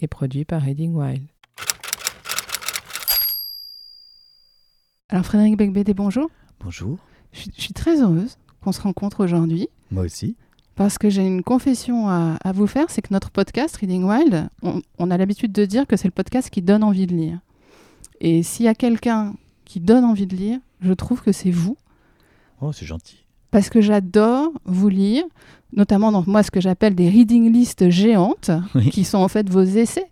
et produit par Reading Wild. Alors Frédéric Becbédé, bonjour. Bonjour. Je suis, je suis très heureuse qu'on se rencontre aujourd'hui Moi aussi. parce que j'ai une confession à, à vous faire, c'est que notre podcast Reading Wild, on, on a l'habitude de dire que c'est le podcast qui donne envie de lire. Et s'il y a quelqu'un qui donne envie de lire, je trouve que c'est vous. Oh, c'est gentil. Parce que j'adore vous lire, notamment dans moi ce que j'appelle des reading lists géantes, Oui. qui sont en fait vos essais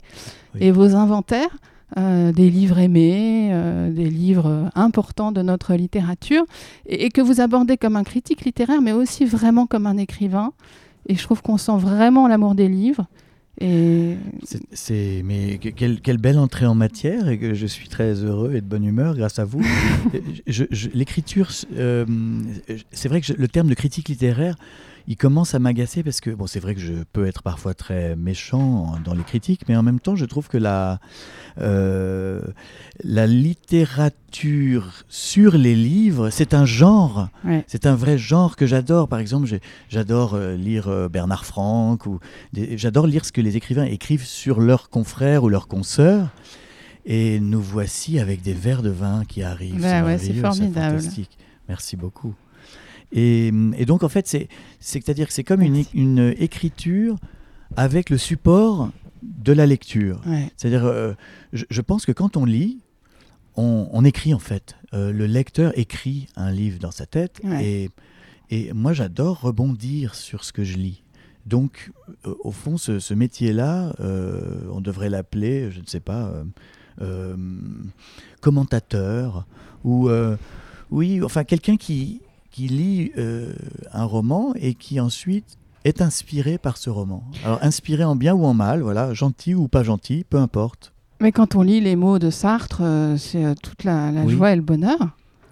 Oui. et vos inventaires, euh, des livres aimés, euh, des livres euh, importants de notre littérature, et, et que vous abordez comme un critique littéraire, mais aussi vraiment comme un écrivain. Et je trouve qu'on sent vraiment l'amour des livres. Et C'est- mais que- quelle, quelle belle entrée en matière et que je suis très heureux et de bonne humeur grâce à vous. Je- je- L'écriture, euh, c'est vrai que je- le terme de critique littéraire, il commence à m'agacer parce que bon, c'est vrai que je peux être parfois très méchant dans les critiques, mais en même temps, je trouve que la euh, la littérature sur les livres, c'est un genre. ouais. C'est un vrai genre que j'adore. Par exemple, j'adore euh, lire euh, Bernard Franck ou j'adore lire ce que les écrivains écrivent sur leurs confrères ou leurs consoeurs. Et nous voici avec des verres de vin qui arrivent. Bah ouais, c'est formidable. fantastique. Merci beaucoup. Et, et donc en fait, c'est c'est-à-dire que c'est comme une, écriture avec le support de la lecture. ouais. C'est-à-dire, euh, je, je pense que quand on lit, on, on écrit en fait. Euh, le lecteur écrit un livre dans sa tête Ouais. et, et moi j'adore rebondir sur ce que je lis. Donc, euh, au fond, ce, ce métier-là, on devrait l'appeler, je ne sais pas, commentateur ou, oui, enfin quelqu'un qui, qui lit euh, un roman et qui ensuite est inspiré par ce roman. Alors inspiré en bien ou en mal, voilà, gentil ou pas gentil, peu importe. Mais quand on lit les mots de Sartre, euh, c'est euh, toute la, la Oui. joie et le bonheur.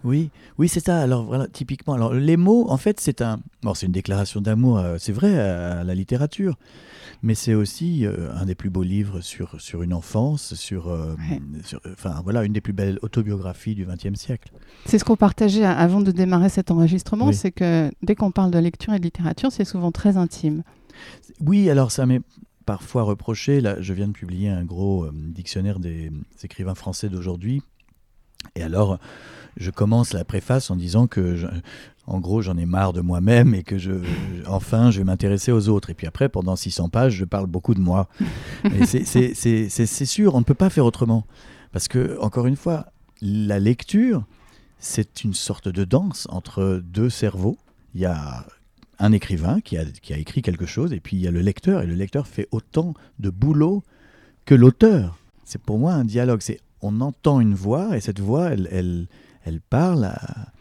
Oui, oui, c'est ça. Alors voilà, typiquement, alors les mots, en fait, c'est un, bon, c'est une déclaration d'amour, euh, c'est vrai à, la littérature, mais c'est aussi euh, un des plus beaux livres sur sur une enfance, sur, euh, Ouais. sur- enfin voilà, une des plus belles autobiographies du XXe siècle. C'est ce qu'on partageait a- avant de démarrer cet enregistrement, Oui. c'est que dès qu'on parle de lecture et de littérature, c'est souvent très intime. Oui, alors ça m'est parfois reproché. Là, je viens de publier un gros dictionnaire des écrivains français d'aujourd'hui. Et alors, je commence la préface en disant que, je- en gros, j'en ai marre de moi-même et que je, enfin, je vais m'intéresser aux autres. Et puis après, pendant 600 pages, je parle beaucoup de moi. C'est- sûr, on ne peut pas faire autrement. Parce que, encore une fois, la lecture, c'est une sorte de danse entre deux cerveaux. Il y a un écrivain qui a, qui a écrit quelque chose, et puis il y a le lecteur, et le lecteur fait autant de boulot que l'auteur. C'est pour moi un dialogue. C'est on entend une voix, et cette voix, elle, elle, elle parle à-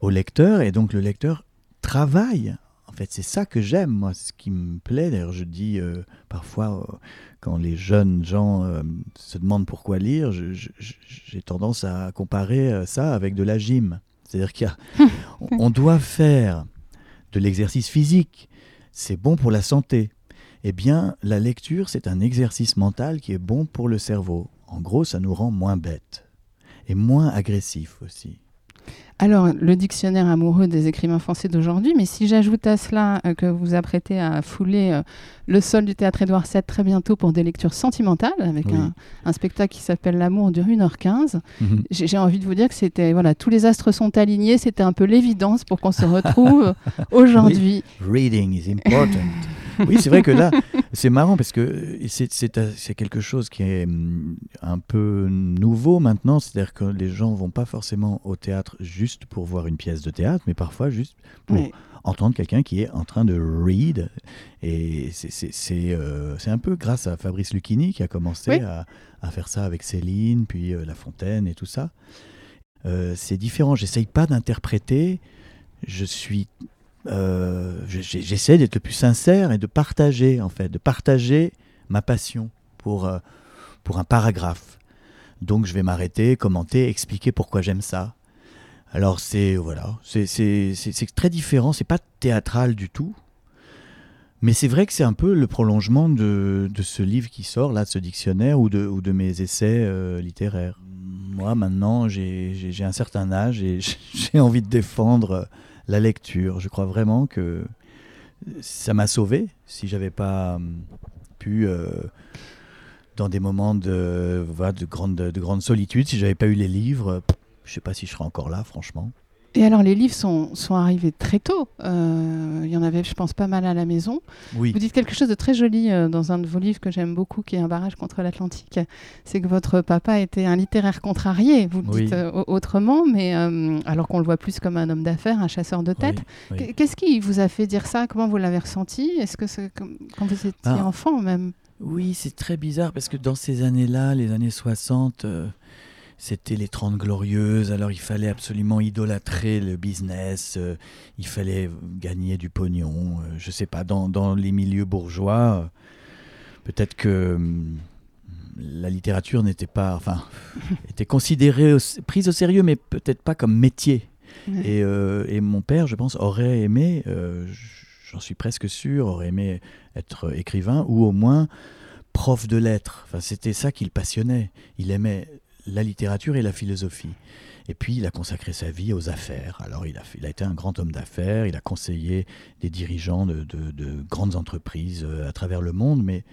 au lecteur, et donc le lecteur travaille. En fait, c'est ça que j'aime, moi, ce qui me plaît. D'ailleurs, je dis euh, parfois, euh, quand les jeunes gens euh, se demandent pourquoi lire, j'ai tendance à comparer ça avec de la gym. C'est-à-dire qu'il y a- on- on doit faire de l'exercice physique, c'est bon pour la santé. Eh bien, la lecture, c'est un exercice mental qui est bon pour le cerveau. En gros, ça nous rend moins bêtes et moins agressifs aussi. Alors, le dictionnaire amoureux des écrivains français d'aujourd'hui, mais si j'ajoute à cela euh, que vous vous apprêtez à fouler euh, le sol du théâtre Édouard VII très bientôt pour des lectures sentimentales, avec Oui. un, un spectacle qui s'appelle L'amour dure 1h15, j'ai j'ai envie de vous dire que c'était, voilà, tous les astres sont alignés, c'était un peu l'évidence pour qu'on se retrouve aujourd'hui. Reading is important. oui, c'est vrai que là, c'est marrant parce que c'est- c'est c'est quelque chose qui est hum, un peu nouveau maintenant. C'est-à-dire que les gens vont pas forcément au théâtre juste pour voir une pièce de théâtre, mais parfois juste pour entendre quelqu'un qui est en train de read. Et c'est- euh, un peu grâce à Fabrice Lucchini qui a commencé Oui. à, à faire ça avec Céline, puis euh, La Fontaine et tout ça. Euh, c'est différent. J'essaye pas d'interpréter. Je suis euh, j'essaie d'être le plus sincère et de partager, en fait, de partager ma passion pour, euh, pour un paragraphe. Donc je vais m'arrêter, commenter, expliquer pourquoi j'aime ça. Alors c'est voilà, c'est très différent, c'est pas théâtral du tout. Mais c'est vrai que c'est un peu le prolongement de, de ce livre qui sort, là, de ce dictionnaire, ou de, ou de mes essais euh, littéraires. Moi, maintenant, j'ai un certain âge et j'ai envie de défendre la lecture. Je crois vraiment que ça m'a sauvé si j'avais pas hum, pu, euh, dans des moments de, de, grande, de grande solitude, si j'avais pas eu les livres, je sais pas si je serais encore là, franchement. Et alors, les livres sont, sont arrivés très tôt. Euh, Il y en avait, je pense, pas mal à la maison. Oui, Vous dites quelque chose de très joli euh, dans un de vos livres que j'aime beaucoup, qui est Un barrage contre l'Atlantique. C'est que votre papa était un littéraire contrarié, vous le Oui. dites euh, au- autrement, mais euh, alors qu'on le voit plus comme un homme d'affaires, un chasseur de tête. oui, oui. Qu- Qu'est-ce qui vous a fait dire ça? Comment vous l'avez ressenti? Est-ce que c'est quand vous étiez Ah. enfant même? Oui, c'est très bizarre parce que dans ces années-là, les années 60, euh, c'était les 30 glorieuses, alors il fallait absolument idolâtrer le business, euh, il fallait gagner du pognon, euh, je sais pas, dans, dans les milieux bourgeois, euh, peut-être que hum, la littérature n'était pas, enfin, était considérée, au- prise au sérieux, mais peut-être pas comme métier. Ouais. Et, euh, et mon père, je pense, aurait aimé, euh, j'en suis presque sûr, aurait aimé être écrivain ou au moins prof de lettres. Enfin, c'était ça qui le passionnait. Il aimait la littérature et la philosophie. Et puis, il a consacré sa vie aux affaires. Alors, il a, fait- il a été un grand homme d'affaires, il a conseillé des dirigeants de, de- de grandes entreprises euh, à travers le monde, mais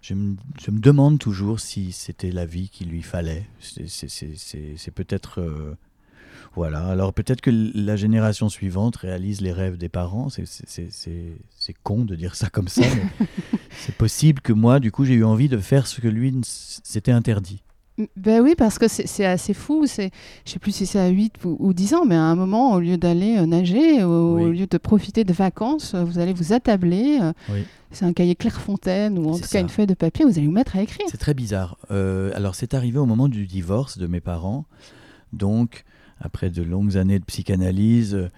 je me, je me demande toujours si c'était la vie qu'il lui fallait. C'est- peut-être... euh, voilà, alors peut-être que la génération suivante réalise les rêves des parents. C'est- con de dire ça comme ça, mais c'est possible que moi, du coup, j'ai eu envie de faire ce que lui s'était interdit. Ben oui, parce que c'est assez fou. C'est, je sais plus si c'est à 8 ou, ou 10 ans, mais à un moment, au lieu d'aller euh, nager, au, Oui. au lieu de profiter de vacances, euh, vous allez vous attabler. euh, Oui. C'est un cahier Clairefontaine ou en tout ça. cas une feuille de papier, vous allez vous mettre à écrire. C'est très bizarre. Euh, alors, c'est arrivé au moment du divorce de mes parents. Donc, après de longues années de psychanalyse,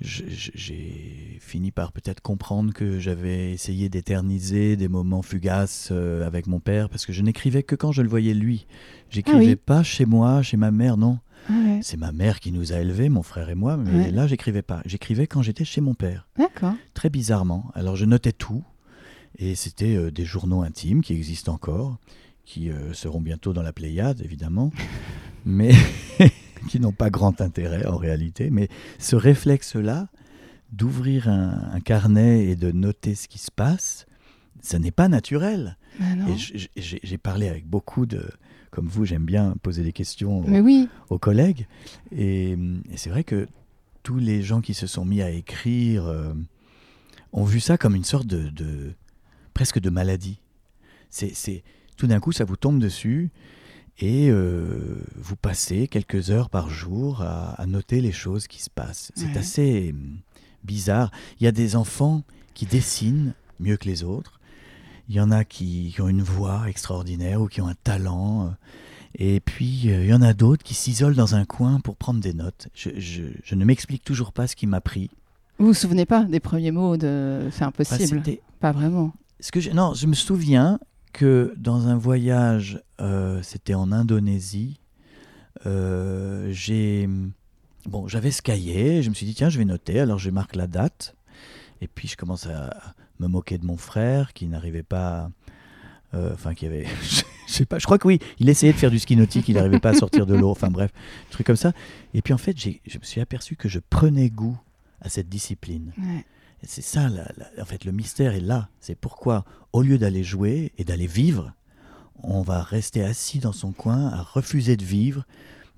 j'ai fini par peut-être comprendre que j'avais essayé d'éterniser des moments fugaces euh, avec mon père, parce que je n'écrivais que quand je le voyais lui. J'écrivais Ah oui. pas chez moi, chez ma mère, non. Ah ouais. C'est ma mère qui nous a élevés, mon frère et moi, mais Ouais. là, j'écrivais pas. J'écrivais quand j'étais chez mon père, D'accord. très bizarrement. Alors, je notais tout, et c'était euh, des journaux intimes qui existent encore, qui euh, seront bientôt dans la Pléiade, évidemment, mais qui n'ont pas grand intérêt en réalité. Mais ce réflexe-là, d'ouvrir un, un carnet et de noter ce qui se passe, ça n'est pas naturel. Ben non. Et j'ai parlé avec beaucoup de... Comme vous, j'aime bien poser des questions aux- Mais oui. aux collègues. Et, et c'est vrai que tous les gens qui se sont mis à écrire euh, ont vu ça comme une sorte de, de- presque de maladie. C'est, c'est- tout d'un coup, ça vous tombe dessus et euh, vous passez quelques heures par jour à, à noter les choses qui se passent. C'est Ouais. assez hum, bizarre. Il y a des enfants qui dessinent mieux que les autres. Il y en a qui, qui ont une voix extraordinaire ou qui ont un talent. euh, et puis, euh, il y en a d'autres qui s'isolent dans un coin pour prendre des notes. Je, je- je ne m'explique toujours pas ce qui m'a pris. Vous vous souvenez pas des premiers mots de C'est impossible c'était- Pas vraiment. ce que j'ai- non, je me souviens que dans un voyage, euh, c'était en Indonésie, euh, j'ai bon, j'avais ce cahier, je me suis dit tiens, je vais noter. Alors je marque la date, et puis je commence à me moquer de mon frère qui n'arrivait pas, euh, enfin qui avait, je sais pas, je crois que oui, il essayait de faire du ski nautique, il n'arrivait pas à sortir de l'eau, enfin bref, truc comme ça. Et puis en fait, je me suis aperçu que je prenais goût à cette discipline. C'est ça, la- la- en fait, le mystère est là. C'est pourquoi, au lieu d'aller jouer et d'aller vivre, on va rester assis dans son coin à refuser de vivre,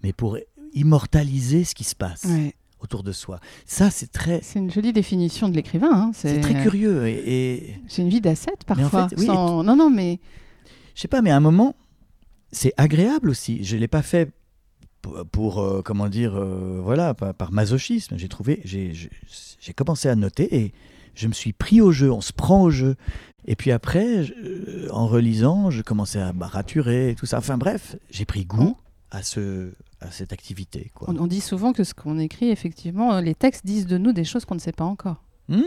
mais pour immortaliser ce qui se passe Ouais. autour de soi. Ça, c'est très, C'est une jolie définition de l'écrivain. hein. c'est très curieux. Et, et C'est une vie en parfois. fait, oui, sans- Non, non, mais je sais pas, mais à un moment, c'est agréable aussi. Je l'ai pas fait pour, pour, euh, comment dire, euh, voilà, par, par masochisme. J'ai trouvé, j'ai commencé à noter et je me suis pris au jeu. On se prend au jeu. Et puis après, je- euh, en relisant, je commençais à raturer et tout ça. Enfin bref, j'ai pris goût à ce, à cette activité. Quoi. on, on dit souvent que ce qu'on écrit, effectivement, les textes disent de nous des choses qu'on ne sait pas encore. Hmm.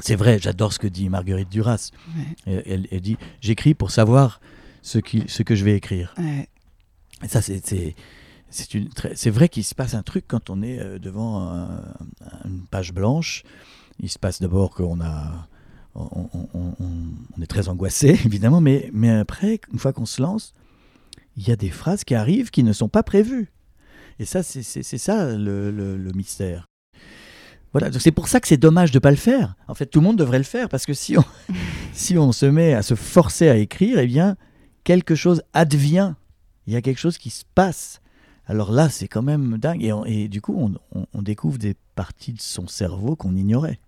c'est vrai, j'adore ce que dit Marguerite Duras. Ouais. Elle, elle- elle dit J'écris pour savoir ce, qui, ce que je vais écrire. Ouais. Et ça, c'est. C'est vrai qu'il se passe un truc quand on est euh, devant un- une page blanche. Il se passe d'abord qu'on est très angoissé, évidemment, mais, après, une fois qu'on se lance, il y a des phrases qui arrivent qui ne sont pas prévues. Et ça, c'est ça le, mystère. Voilà, c'est pour ça que c'est dommage de ne pas le faire. En fait, tout le monde devrait le faire, parce que si on, si on se met à se forcer à écrire, eh bien, quelque chose advient. Il y a quelque chose qui se passe. Alors là, c'est quand même dingue. Et, on- et du coup, on, on- on découvre des parties de son cerveau qu'on ignorait.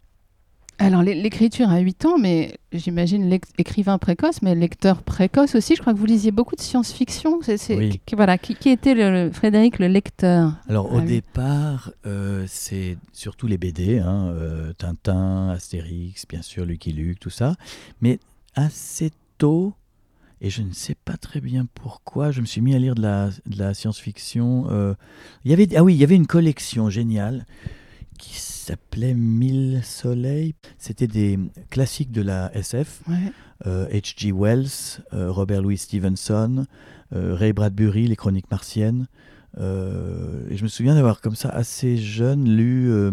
Alors, l'é- l'écriture à 8 ans, mais j'imagine écrivain précoce, mais lecteur précoce aussi. Je crois que vous lisiez beaucoup de science-fiction. Oui. qui, voilà, qui, qui était le, le- Frédéric le lecteur? Alors Ah au oui. départ, euh, c'est surtout les BD, hein, euh, Tintin, Astérix, bien sûr, Lucky Luke, tout ça. Mais assez tôt, et je ne sais pas très bien pourquoi, je me suis mis à lire de la, de la science-fiction. euh, il y avait, ah oui, il y avait une collection géniale qui s'appelait Mille Soleils. C'était des classiques de la SF. Ouais. euh, H.G. Wells, euh, Robert Louis Stevenson, Ray Bradbury, Les Chroniques martiennes. Euh, et je me souviens d'avoir comme ça assez jeune lu euh,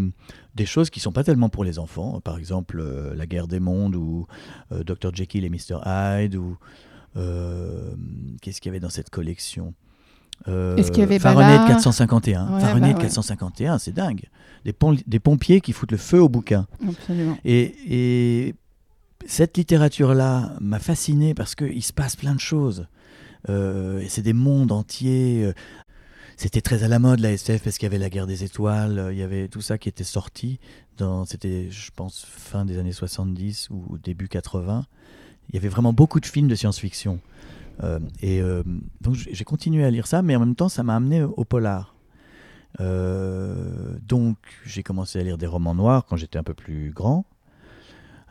des choses qui sont pas tellement pour les enfants, par exemple euh, La guerre des mondes ou Dr Jekyll et Mr Hyde ou qu'est-ce qu'il y avait dans cette collection Euh, Est-ce qu'il y avait Fahrenheit Ballard 451. Ouais, Fahrenheit bah ouais. 451, c'est dingue. Des, pom- des pompiers qui foutent le feu au bouquin. Absolument. Et, et cette littérature-là m'a fasciné parce qu'il se passe plein de choses. Euh, c'est des mondes entiers. euh. C'était très à la mode la SF parce qu'il y avait la guerre des étoiles, euh, il y avait tout ça qui était sorti. C'était, je pense, fin des années 70 ou début 80. Il y avait vraiment beaucoup de films de science-fiction. Euh, et euh, donc j'ai continué à lire ça, mais en même temps, ça m'a amené au polar. Euh, donc j'ai commencé à lire des romans noirs quand j'étais un peu plus grand.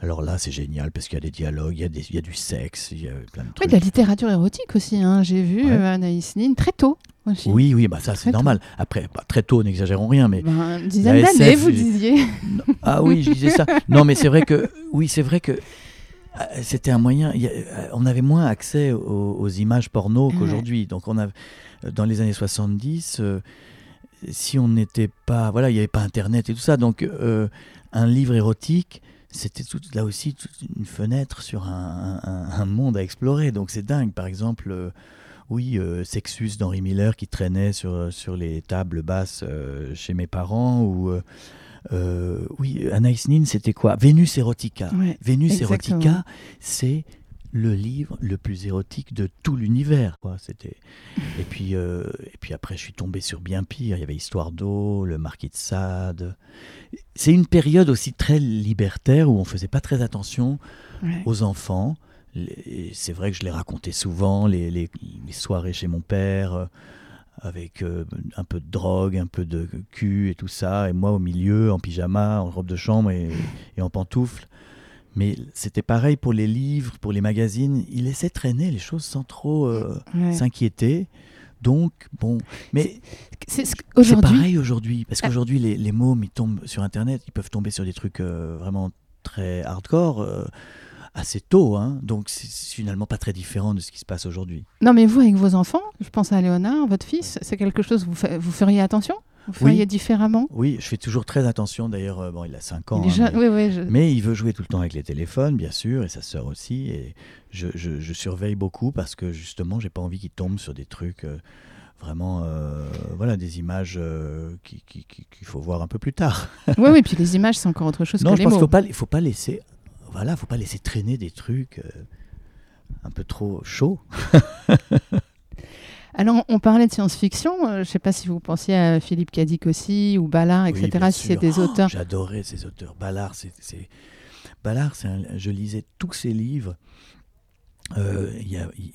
Alors là, c'est génial parce qu'il y a des dialogues, il y a, des, il y a du sexe, il y a plein de Oui, trucs. de la littérature érotique aussi. hein. J'ai vu Ouais. Anaïs Nin très tôt. Aussi. Oui, oui, bah ça c'est tôt. normal. Après, bah, très tôt, n'exagérons rien, mais Ben, une dizaine d'années, SF, vous disiez. ah oui, je disais ça. Non, mais c'est vrai que oui, c'est vrai que c'était un moyen. euh, on avait moins accès aux, aux images porno Ouais. qu'aujourd'hui. Donc on a dans les années 70, euh, si on n'était pas, voilà, il n'y avait pas Internet et tout ça. Donc euh, un livre érotique. C'était tout, là aussi toute une fenêtre sur un, un- un monde à explorer. Donc c'est dingue. Par exemple, euh, oui, euh, Sexus d'Henry Miller qui traînait sur, sur les tables basses euh, chez mes parents. Ou euh, euh, oui, Anaïs Nin, c'était quoi? Vénus Erotica. Ouais. Vénus exactement. Erotica, c'est le livre le plus érotique de tout l'univers. quoi. C'était et puis euh, et puis après, je suis tombé sur bien pire. Il y avait Histoire d'eau, le Marquis de Sade. C'est une période aussi très libertaire où on faisait pas très attention Ouais. aux enfants. Les- C'est vrai que je les racontais souvent, les, les- les soirées chez mon père, euh, avec euh, un peu de drogue, un peu de cul et tout ça, et moi au milieu, en pyjama, en robe de chambre et, et en pantoufles. Mais c'était pareil pour les livres, pour les magazines. Il laissait traîner les choses sans trop euh, Ouais. s'inquiéter. Donc, bon. Mais C'est ce pareil aujourd'hui, parce qu'aujourd'hui, les, les mômes, ils tombent sur Internet, ils peuvent tomber sur des trucs euh, vraiment très hardcore assez tôt, hein. donc c'est finalement pas très différent de ce qui se passe aujourd'hui. Non, mais vous, avec vos enfants, je pense à Léonard, votre fils, c'est quelque chose, vous, vous feriez attention? Vous Oui. feriez différemment? Oui, je fais toujours très attention, d'ailleurs, euh, bon, il a 5 ans, hein, mais, Oui, oui. je- mais il veut jouer tout le temps avec les téléphones, bien sûr, et sa sœur aussi, et je, je- je surveille beaucoup parce que justement, j'ai pas envie qu'il tombe sur des trucs... euh, Vraiment, euh, voilà, des images euh, qui- qui- qui- qu'il faut voir un peu plus tard. oui, oui, puis les images, c'est encore autre chose Non, que je les pense mots. qu'il faut pas, il faut pas laisser, voilà, faut pas laisser traîner des trucs euh, un peu trop chauds. Alors, on parlait de science-fiction. euh, je ne sais pas si vous pensiez à Philippe Cadic aussi, ou Ballard, etc. si c'est des Oh, auteurs. J'adorais ces auteurs. Ballard, c'est, Ballard, c'est un- je lisais tous ses livres. Euh,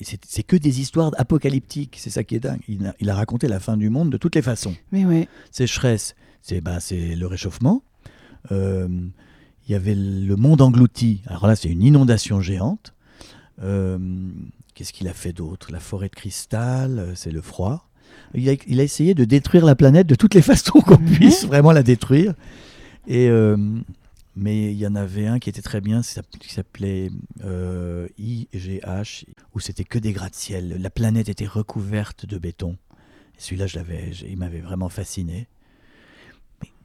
c'est, que des histoires apocalyptiques. C'est ça qui est dingue. Il a, il a raconté la fin du monde de toutes les façons. Mais oui. Sécheresse, c'est bah, c'est le réchauffement. Euh, il y avait le monde englouti. Alors là, c'est une inondation géante. Euh, Qu'est-ce qu'il a fait d'autre? La forêt de cristal, euh, c'est le froid. Il a, il a essayé de détruire la planète de toutes les façons qu'on Mhm. puisse vraiment la détruire. Et euh, mais il y en avait un qui était très bien, qui s'appelait euh, IGH, où c'était que des gratte-ciel. La planète était recouverte de béton. Celui-là, je l'avais, il m'avait vraiment fasciné.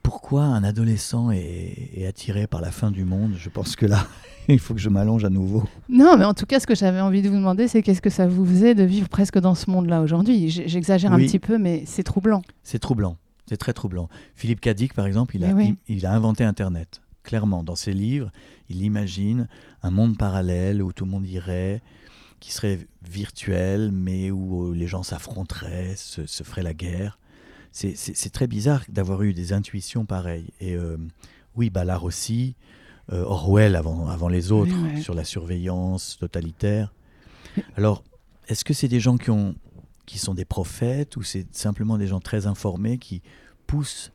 Pourquoi un adolescent est, est attiré par la fin du monde? Je pense que là, il faut que je m'allonge à nouveau. Non, mais en tout cas, ce que j'avais envie de vous demander, c'est qu'est-ce que ça vous faisait de vivre presque dans ce monde-là aujourd'hui? J'exagère un petit peu, mais c'est troublant. C'est troublant. C'est très troublant. Philippe Cadic, par exemple, il a, Mais oui. il, il a inventé Internet. Clairement, dans ses livres, il imagine un monde parallèle où tout le monde irait, qui serait virtuel, mais où euh, les gens s'affronteraient, se, se feraient la guerre. C'est- très bizarre d'avoir eu des intuitions pareilles. Et euh, oui, Ballard aussi, euh, Orwell avant, avant les autres, Oui, ouais. sur la surveillance totalitaire. Alors, est-ce que c'est des gens qui, ont, qui sont des prophètes ou c'est simplement des gens très informés qui poussent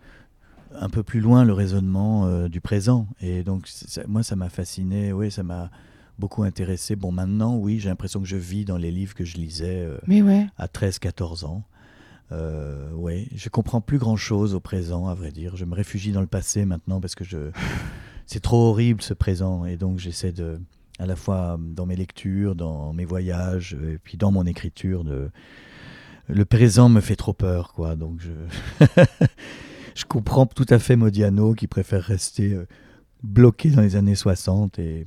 un peu plus loin le raisonnement euh, du présent? Et donc, ça- moi, ça m'a fasciné, oui, ça m'a beaucoup intéressé. Bon, maintenant, oui, j'ai l'impression que je vis dans les livres que je lisais euh, Mais ouais. à 13-14 ans. Euh, ouais, je comprends plus grand chose au présent, à vrai dire. Je me réfugie dans le passé maintenant parce que je... c'est trop horrible ce présent. Et donc j'essaie de, à la fois dans mes lectures, dans mes voyages, et puis dans mon écriture, de... le présent me fait trop peur, quoi. Donc je, je comprends tout à fait Modiano qui préfère rester euh, bloqué dans les années 60 et,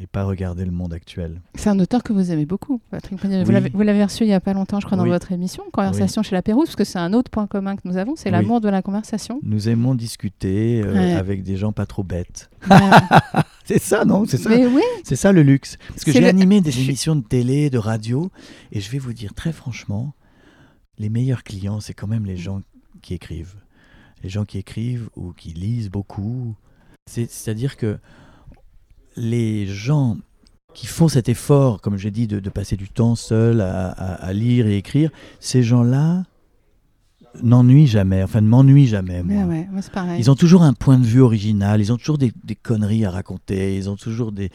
et pas regarder le monde actuel. C'est un auteur que vous aimez beaucoup, Patrick Oui. l'avez- Vous l'avez reçu il n'y a pas longtemps, je crois, dans Oui. votre émission, Conversation chez la Pérouse, parce que c'est un autre point commun que nous avons, c'est l'amour de la conversation. Nous aimons discuter euh, Ouais. avec des gens pas trop bêtes. Ouais. C'est ça, non C'est ça, c'est ça le luxe. Parce que j'ai le- animé des émissions de télé, de radio, et je vais vous dire très franchement, les meilleurs clients, c'est quand même les gens qui écrivent. Les gens qui écrivent ou qui lisent beaucoup. C'est- C'est-à-dire que les gens qui font cet effort, comme j'ai dit, de, de passer du temps seul à, à- à lire et écrire, ces gens-là n'ennuient jamais, enfin ne m'ennuient jamais. mais moi. ouais, pareil. Ils ont toujours un point de vue original, ils ont toujours des, des conneries à raconter, ils ont toujours des,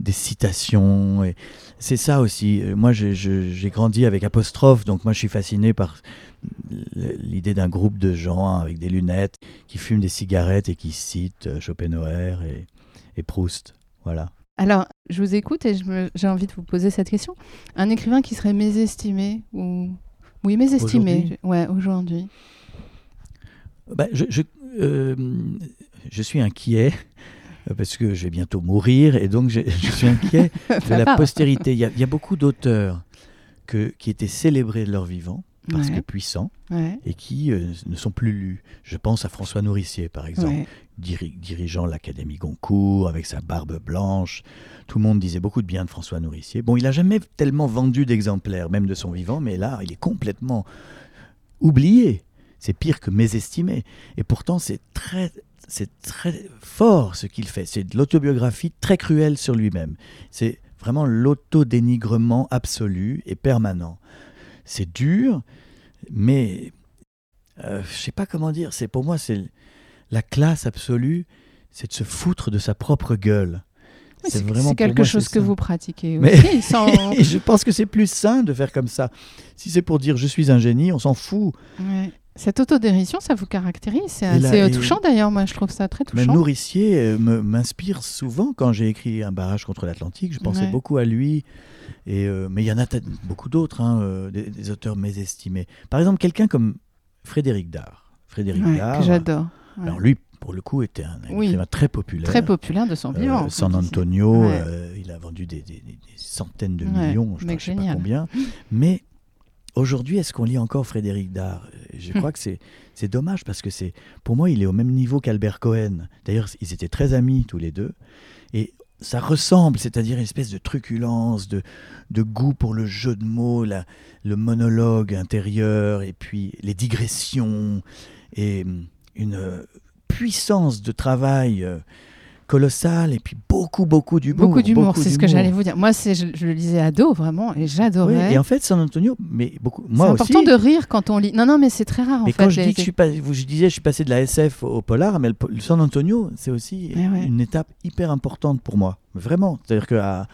des citations. Et c'est ça aussi. Euh, Moi, j'ai- grandi avec apostrophe, donc moi, je suis fasciné par l'idée d'un groupe de gens avec des lunettes qui fument des cigarettes et qui citent euh, Schopenhauer et, et Proust. Voilà. Alors, je vous écoute et j'ai envie de vous poser cette question. Un écrivain qui serait mésestimé ou oui mésestimé, Aujourd'hui je- ouais aujourd'hui. Bah, je, je, euh, je suis inquiet parce que je vais bientôt mourir et donc je, je suis inquiet de la postérité. Il y a, il y a beaucoup d'auteurs que- qui étaient célébrés de leur vivant parce Ouais. que puissants Ouais, et qui euh, ne sont plus lus. Je pense à François Nourricier, par exemple, ouais. Diri- dirigeant l'Académie Goncourt avec sa barbe blanche. Tout le monde disait beaucoup de bien de François Nourricier. Bon, il n'a jamais tellement vendu d'exemplaires, même de son vivant, mais là, il est complètement oublié. C'est pire que mésestimé. Et pourtant, c'est très, c'est très fort ce qu'il fait. C'est de l'autobiographie très cruelle sur lui-même. C'est vraiment l'autodénigrement absolu et permanent. C'est dur, mais euh, je sais pas comment dire. C'est pour moi, c'est la classe absolue, c'est de se foutre de sa propre gueule. Oui, C'est quelque moi, chose que ça. vous pratiquez Mais- aussi. sans- je pense que c'est plus sain de faire comme ça. Si c'est pour dire je suis un génie, on s'en fout. Ouais. Cette autodérision, ça vous caractérise. C'est assez touchant d'ailleurs. Moi, je trouve ça très touchant. Nourricier euh, m'inspire souvent quand j'ai écrit Un barrage contre l'Atlantique. Je pensais Ouais. beaucoup à lui. Et, euh, mais il y en a beaucoup d'autres, hein, euh, des, des auteurs mésestimés. Par exemple, quelqu'un comme Frédéric Dard. Frédéric Ouais, Dard. que j'adore. Ouais. Alors lui, pour le coup, était un Oui. écrivain très populaire. Très populaire de son Euh, vivant. San. Antonio, Ouais. euh, il a vendu des, des- des- des centaines de millions, je ne sais pas combien. Mais aujourd'hui, est-ce qu'on lit encore Frédéric Dard? Je Hmm. crois que c'est c'est dommage parce que c'est pour moi, il est au même niveau qu'Albert Cohen. D'ailleurs, ils étaient très amis tous les deux. Et ça ressemble, c'est-à-dire une espèce de truculence, de, de goût pour le jeu de mots, la- le monologue intérieur, et puis les digressions, et hum, une puissance de travail euh, colossale, et puis beaucoup, beaucoup d'humour. Beaucoup d'humour, c'est ce que j'allais vous dire. Moi, c'est, je, je le lisais ado, vraiment, et Oui, j'adorais. et en fait, San Antonio, mais beaucoup, c'est moi aussi. important de rire quand on lit. Non, non, mais c'est très rare, en Mais fait. quand je les- dis que je suis pas, vous- je disais, je suis passé de la SF au polar, mais le, po- le San Antonio, c'est aussi Eh ouais. une étape hyper importante pour moi. Vraiment. C'est-à-dire qu'à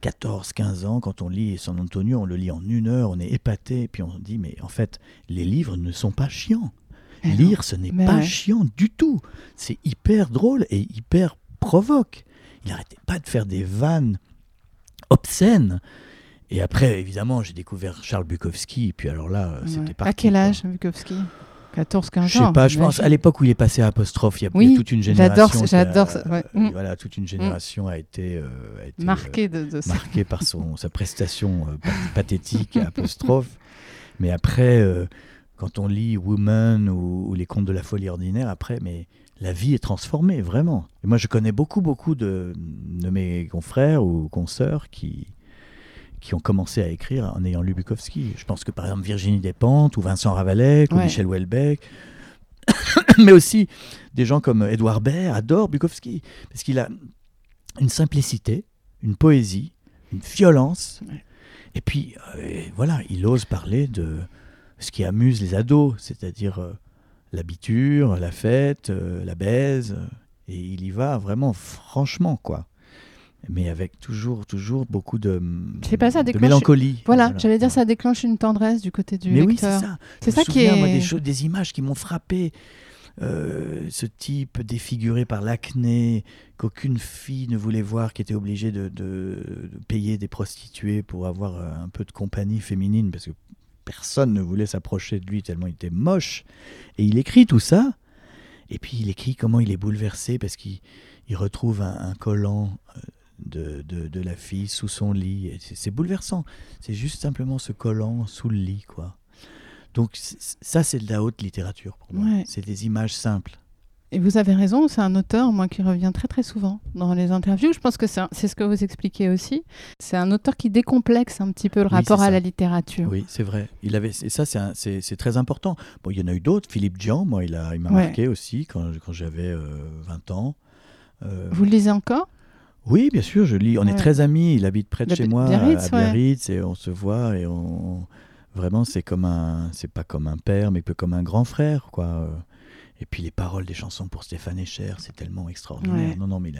14, 15 ans, quand on lit San Antonio, on le lit en une heure, on est épaté, et puis on se dit, mais en fait, les livres ne sont pas chiants. Non. Lire, ce n'est pas ouais. chiant du tout. C'est hyper drôle et hyper provoque. Il n'arrêtait pas de faire des vannes obscènes. Et après, évidemment, j'ai découvert Charles Bukowski. Et puis alors là, euh, c'était parti. À quel quoi. âge, Bukowski? 14, 15 ans. Je sais pas, je pense à l'époque où il est passé à apostrophe, il y a, y toute une j'adore génération. j'adore ouais. euh, Mm. Voilà, toute une génération a été, euh, a été, euh, Marqué de, de ça. marquée par son, sa prestation euh, pa- pathétique à apostrophe. Mais après, quand on lit Woman ou, ou Les Contes de la folie ordinaire, après, mais la vie est transformée, vraiment. Et moi, je connais beaucoup, beaucoup de, de mes confrères ou consoeurs qui, qui ont commencé à écrire en ayant lu Bukowski. Je pense que par exemple Virginie Despentes ou Vincent Ravalec ou. Michel Houellebecq, mais aussi des gens comme Édouard Baird adorent Bukowski parce qu'il a une simplicité, une poésie, une violence. Ouais. Et puis, euh, voilà, il ose parler de ce qui amuse les ados, c'est-à-dire euh, l'habiture, la fête, euh, la baise. euh, Et il y va vraiment franchement, quoi. Mais avec toujours, toujours beaucoup de, C'est pas ça, de déclenche- mélancolie. Voilà, j'allais dire, ça déclenche une tendresse du côté du Mais oui, c'est lecteur. ça. C'est ça qui est. moi, des, choses, des images qui m'ont frappé. Euh, ce type défiguré par l'acné, qu'aucune fille ne voulait voir, qui était obligée de, de- de payer des prostituées pour avoir un peu de compagnie féminine, parce que personne ne voulait s'approcher de lui tellement il était moche. Et il écrit tout ça, et puis il écrit comment il est bouleversé, parce qu'il il retrouve un, un collant euh, de, de- de la fille sous son lit. Et C'est bouleversant. C'est juste simplement ce collant sous le lit, quoi. Donc ça, c'est de la haute littérature pour moi. Ouais. C'est des images simples. Et vous avez raison, c'est un auteur, moi, qui revient très très souvent dans les interviews. Je pense que c'est ce que vous expliquez aussi. C'est un auteur qui décomplexe un petit peu le Oui, rapport à la littérature. Oui, c'est vrai. Il avait, et ça, c'est très important. Bon, il y en a eu d'autres. Philippe Dian, moi, il a- il m'a Ouais. marqué aussi quand, quand j'avais euh, 20 ans. Euh, Vous le lisez encore? Oui, bien sûr, je lis. On est Ouais. très amis. Il habite près de chez moi, Biarritz, à ouais. Biarritz, et on se voit et on vraiment c'est comme un, c'est pas comme un père, mais comme un grand frère, quoi. Et puis les paroles des chansons pour Stéphane Echer, c'est tellement extraordinaire. Ouais. Non, non, mais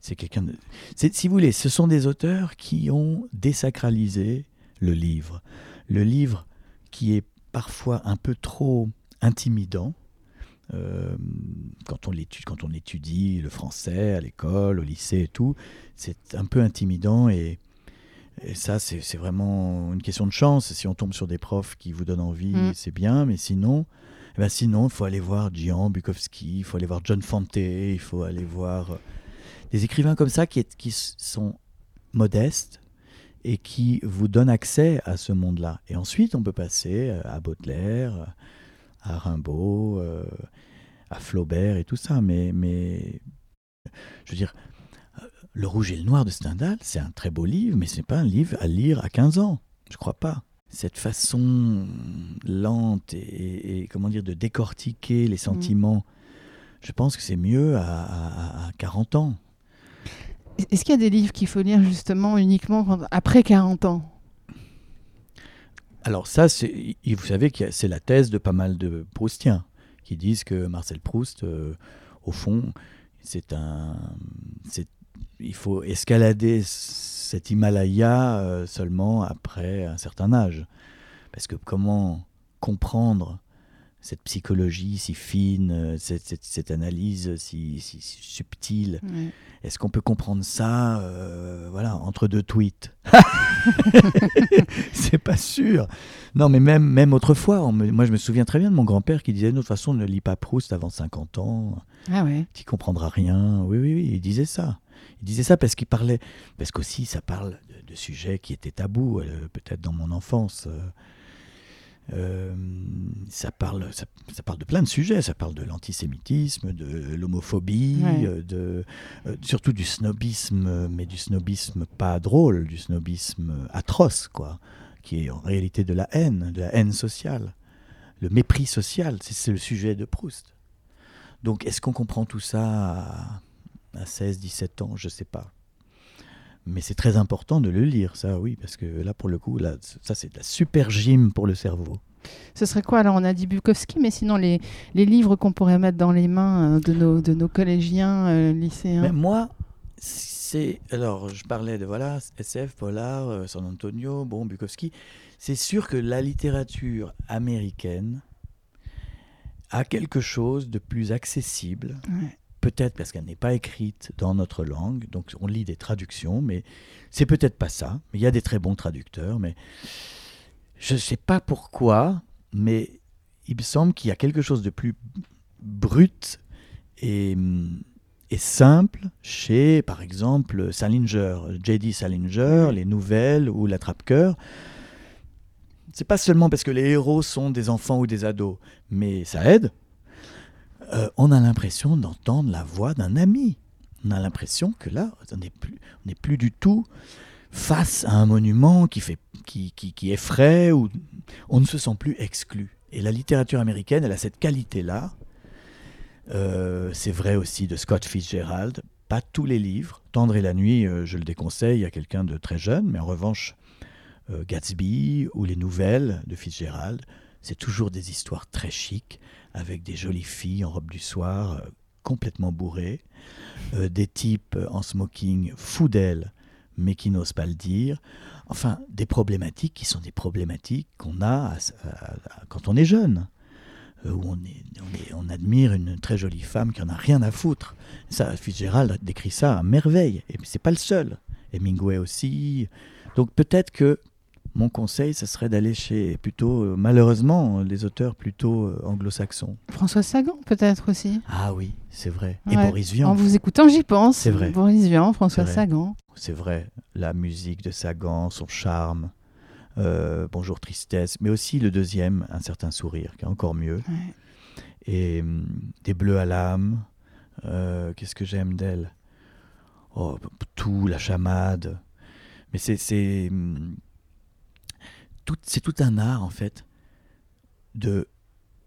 c'est quelqu'un de. Si vous voulez, ce sont des auteurs qui ont désacralisé le livre, le livre qui est parfois un peu trop intimidant. Euh, quand, on l'étudie, quand on étudie le français à l'école, au lycée et tout, c'est un peu intimidant et, et ça, c'est c'est vraiment une question de chance. Si on tombe sur des profs qui vous donnent envie, Mm. c'est bien, mais sinon, eh ben sinon, il faut aller voir Gian Bukowski, il faut aller voir John Fante, il faut aller voir euh, des écrivains comme ça qui, qui sont modestes et qui vous donnent accès à ce monde-là. Et ensuite, on peut passer euh, à Baudelaire, à Rimbaud, euh, à Flaubert et tout ça. Mais, mais je veux dire, Le Rouge et le Noir de Stendhal, c'est un très beau livre, mais c'est pas un livre à lire à 15 ans. Je crois pas. Cette façon lente et, et- et, comment dire de décortiquer les sentiments, je pense que c'est mieux à, à- à 40 ans. Est-ce qu'il y a des livres qu'il faut lire justement uniquement quand- après 40 ans? Alors ça, vous savez que c'est la thèse de pas mal de Proustiens qui disent que Marcel Proust, euh, au fond, c'est un, c'est, il faut escalader cet Himalaya euh, seulement après un certain âge, parce que comment comprendre cette psychologie si fine, euh, cette, cette- cette analyse si, si- si subtile, est-ce qu'on peut comprendre ça euh, voilà, entre deux tweets? C'est pas sûr. Non, mais même, même autrefois, on me- moi je me souviens très bien de mon grand-père qui disait de toute façon, ne lis pas Proust avant 50 ans, Ah ouais. tu comprendras rien. Oui, oui, oui, il disait ça. Il disait ça parce qu'il parlait, parce qu'aussi ça parle de, de sujets qui étaient tabous, euh, peut-être dans mon enfance. euh, euh, ça, parle, ça, ça parle de plein de sujets. Ça parle de l'antisémitisme, de l'homophobie, Ouais. de, surtout du snobisme, mais du snobisme pas drôle, du snobisme atroce, quoi, qui est en réalité de la haine, de la haine sociale, le mépris social. C'est le sujet de Proust. Donc, est-ce qu'on comprend tout ça à, à 16, 17 ans Je sais pas. Mais c'est très important de le lire, ça, oui, parce que là, pour le coup, là, ça, c'est de la super gym pour le cerveau. Ce serait quoi? Alors, on a dit Bukowski, mais sinon, les, les livres qu'on pourrait mettre dans les mains euh, de nos, de nos collégiens, euh, lycéens Mais moi, c'est. Alors, je parlais de voilà, SF, Polar, euh, San Antonio, bon, Bukowski. C'est sûr que la littérature américaine a quelque chose de plus accessible, Ouais. Peut-être parce qu'elle n'est pas écrite dans notre langue, donc on lit des traductions, mais c'est peut-être pas ça. Il y a des très bons traducteurs, mais je ne sais pas pourquoi, mais il me semble qu'il y a quelque chose de plus brut et, et simple chez, par exemple, Salinger, J.D. Salinger, les nouvelles ou l'attrape-cœur. C'est pas seulement parce que les héros sont des enfants ou des ados, mais ça aide. Euh, on a l'impression d'entendre la voix d'un ami. On a l'impression que là, on n'est plus, plus du tout face à un monument qui, fait, qui, qui, qui effraie, ou on ne se sent plus exclu. Et la littérature américaine, elle a cette qualité-là. Euh, c'est vrai aussi de Scott Fitzgerald. Pas tous les livres. Tendre et la nuit, euh, je le déconseille à quelqu'un de très jeune, mais en revanche, Gatsby ou les nouvelles de Fitzgerald, c'est toujours des histoires très chics, avec des jolies filles en robe du soir, euh, complètement bourrées, euh, des types en smoking fous d'elles, mais qui n'osent pas le dire. Enfin, des problématiques qui sont des problématiques qu'on a quand on est jeune. euh, Où on, on admire une très jolie femme qui en a rien à foutre. Ça, Fitzgerald décrit ça à merveille. Et c'est pas le seul. Hemingway aussi. Donc peut-être que mon conseil, ce serait d'aller chez plutôt, euh, malheureusement, les auteurs plutôt euh, anglo-saxons. François Sagan, peut-être aussi. Ah oui, c'est vrai. Et. Boris En Vian, vous écoutant, j'y pense. C'est vrai. Boris Vian, François. Sagan. c'est vrai. La musique de Sagan, son charme, euh, Bonjour Tristesse, mais aussi le deuxième, Un certain sourire, qui est encore mieux. Ouais. Et hum, Des bleus à l'âme, euh, qu'est-ce que j'aime d'elle? Oh, tout, la chamade. Mais c'est c'est hum, tout, c'est tout un art en fait de,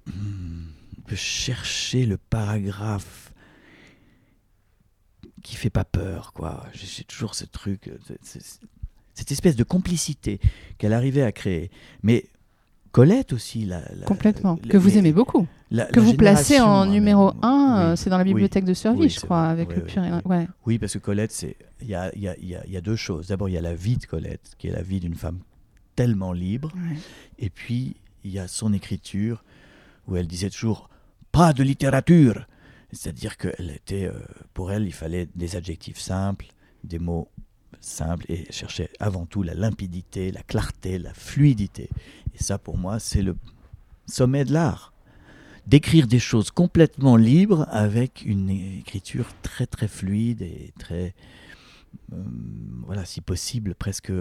hum, de chercher le paragraphe qui fait pas peur quoi. J'ai toujours ce truc, euh, cette espèce de complicité qu'elle arrivait à créer. Mais Colette aussi, la, la- Complètement. la- que vous aimez beaucoup. la- Que vous placez en hein, numéro mais- 1, oui. c'est dans la Oui. bibliothèque de survie, Oui, je crois, vrai. avec Oui, le oui, pur et oui. Ouais. Oui, parce que Colette, c'est il y a, y a- y a- y a deux choses. D'abord, il y a la vie de Colette, qui est la vie d'une femme tellement libre. Ouais. Et puis, il y a son écriture, où elle disait toujours pas de littérature. C'est-à-dire que elle était, euh, pour elle, il fallait des adjectifs simples, des mots simples, et elle cherchait avant tout la limpidité, la clarté, la fluidité. Et ça, pour moi, c'est le sommet de l'art. D'écrire des choses complètement libres avec une écriture très très fluide et très, voilà, si possible, presque,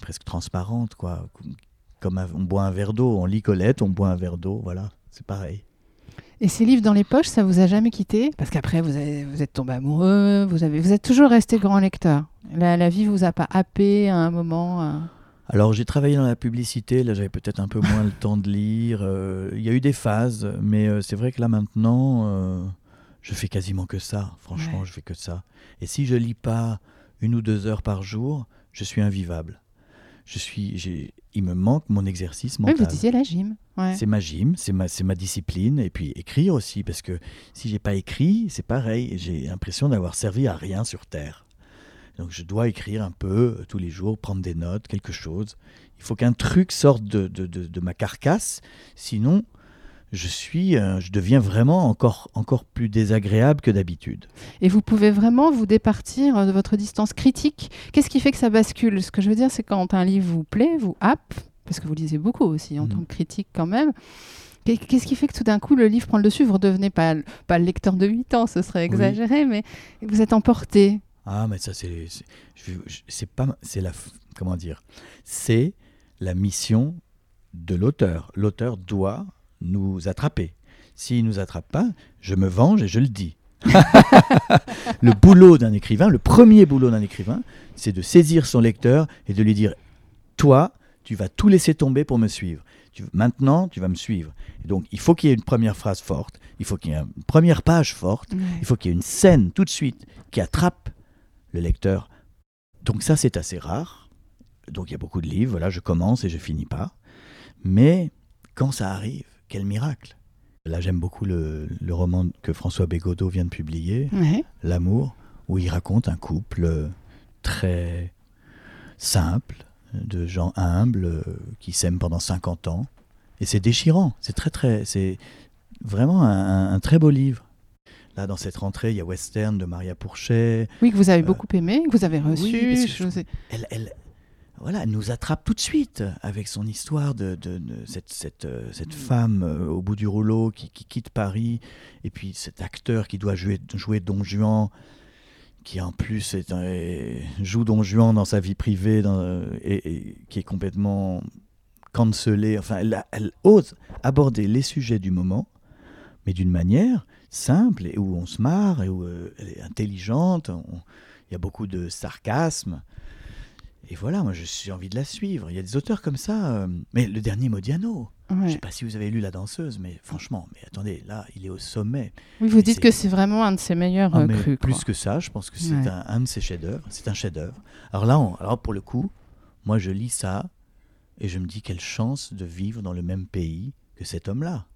presque transparente, quoi. Comme un- on boit un verre d'eau, on lit Colette, on boit un verre d'eau, voilà, c'est pareil. Et ces livres dans les poches, ça vous a jamais quitté? Parce qu'après, vous, avez- vous êtes tombé amoureux, vous, avez, vous êtes toujours resté grand lecteur. La, la vie vous a pas happé à un moment euh, Alors j'ai travaillé dans la publicité, là j'avais peut-être un peu moins le temps de lire. euh, Il y a eu des phases, mais euh, c'est vrai que là maintenant, euh, je fais quasiment que ça. Franchement, Ouais. je fais que ça. Et si je lis pas une ou deux heures par jour, je suis invivable. Je suis, il me manque mon exercice Oui, mental. vous disiez la gym. Ouais. C'est ma gym, c'est ma, ma discipline. Et puis écrire aussi, parce que si j'ai pas écrit, c'est pareil. J'ai l'impression d'avoir servi à rien sur Terre. Donc je dois écrire un peu euh, tous les jours, prendre des notes, quelque chose. Il faut qu'un truc sorte de, de, de- de ma carcasse, sinon je suis, euh, je deviens vraiment encore, encore plus désagréable que d'habitude. Et vous pouvez vraiment vous départir euh, de votre distance critique. Qu'est-ce qui fait que ça bascule? Ce que je veux dire, c'est quand un livre vous plaît, vous happe, parce que vous lisez beaucoup aussi en Mhm. tant que critique quand même. Qu'est- Qu'est-ce qui fait que tout d'un coup le livre prend le dessus? Vous redevenez pas, pas le lecteur de 8 ans, ce serait exagéré, mais vous êtes emporté. Ah, mais ça, c'est. c'est- pas. C'est la. Comment dire? C'est la mission de l'auteur. L'auteur doit nous attraper. S'il nous attrape pas, je me venge et je le dis. le boulot d'un écrivain, le premier boulot d'un écrivain, c'est de saisir son lecteur et de lui dire Toi, tu vas tout laisser tomber pour me suivre. Tu- maintenant, tu vas me suivre. Et donc, il faut qu'il y ait une première phrase forte, il faut qu'il y ait une première page forte, il faut qu'il y ait une scène tout de suite qui attrape le lecteur. Donc ça, c'est assez rare. Donc il y a beaucoup de livres, voilà, je commence et je finis pas. Mais quand ça arrive, quel miracle Là, j'aime beaucoup le, le roman que François Bégodeau vient de publier, Ouais. L'amour, où il raconte un couple euh, très simple, de gens humbles, euh, qui s'aiment pendant 50 ans. Et c'est déchirant, c'est très très... C'est vraiment un, très beau livre. Là, dans cette rentrée, il y a Western de Maria Pourchet. Oui, que vous avez Euh, beaucoup aimé, que vous avez reçu. oui, je Elle, elle, voilà, elle nous attrape tout de suite avec son histoire de, de- de cette, cette, euh, cette femme euh, au bout du rouleau qui, qui quitte Paris, et puis cet acteur qui doit jouer, jouer Don Juan, qui en plus est un- est- joue Don Juan dans sa vie privée dans, et, et qui est complètement cancelé. Enfin, elle, elle ose aborder les sujets du moment, mais d'une manière simple et où on se marre et où euh, elle est intelligente. Il y a beaucoup de sarcasme. Et voilà, moi, je suis envie de la suivre. Il y a des auteurs comme ça. euh, mais le dernier Modiano, je ne Ouais. sais pas si vous avez lu La Danseuse, mais franchement, mais attendez, là, il est au sommet. Oui, vous dites c'est- que c'est vraiment un de ses meilleurs Ah, euh, mais crus. plus quoi. que ça, je pense que c'est Ouais. un, un de ses chefs-d'œuvre. C'est un chef-d'œuvre. Alors là, on- alors pour le coup, moi, je lis ça et je me dis quelle chance de vivre dans le même pays que cet homme-là.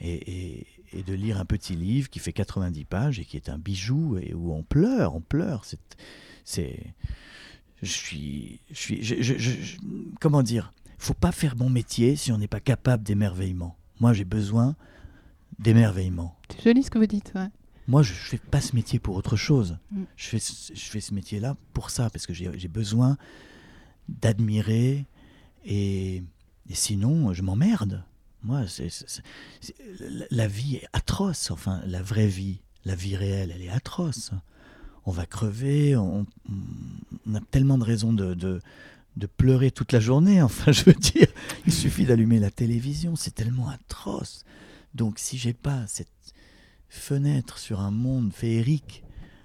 Et, et- et de lire un petit livre qui fait 90 pages et qui est un bijou et où on pleure, on pleure. C'est, c'est, je suis, je suis, je- je- comment dire Faut pas faire bon métier si on n'est pas capable d'émerveillement. Moi, j'ai besoin d'émerveillement. C'est joli ce que vous dites. ouais. Moi, je ne fais pas ce métier pour autre chose. Mm. Je, fais, ce- je fais ce métier-là pour ça, parce que j'ai besoin d'admirer et, et sinon, je m'emmerde. Moi, la vie est atroce, enfin, la vraie vie, la vie réelle, elle est atroce. On va crever, on, on a tellement de raisons de, de, de pleurer toute la journée, enfin, je veux dire, il suffit d'allumer la télévision, c'est tellement atroce. Donc, si j'ai pas cette fenêtre sur un monde féerique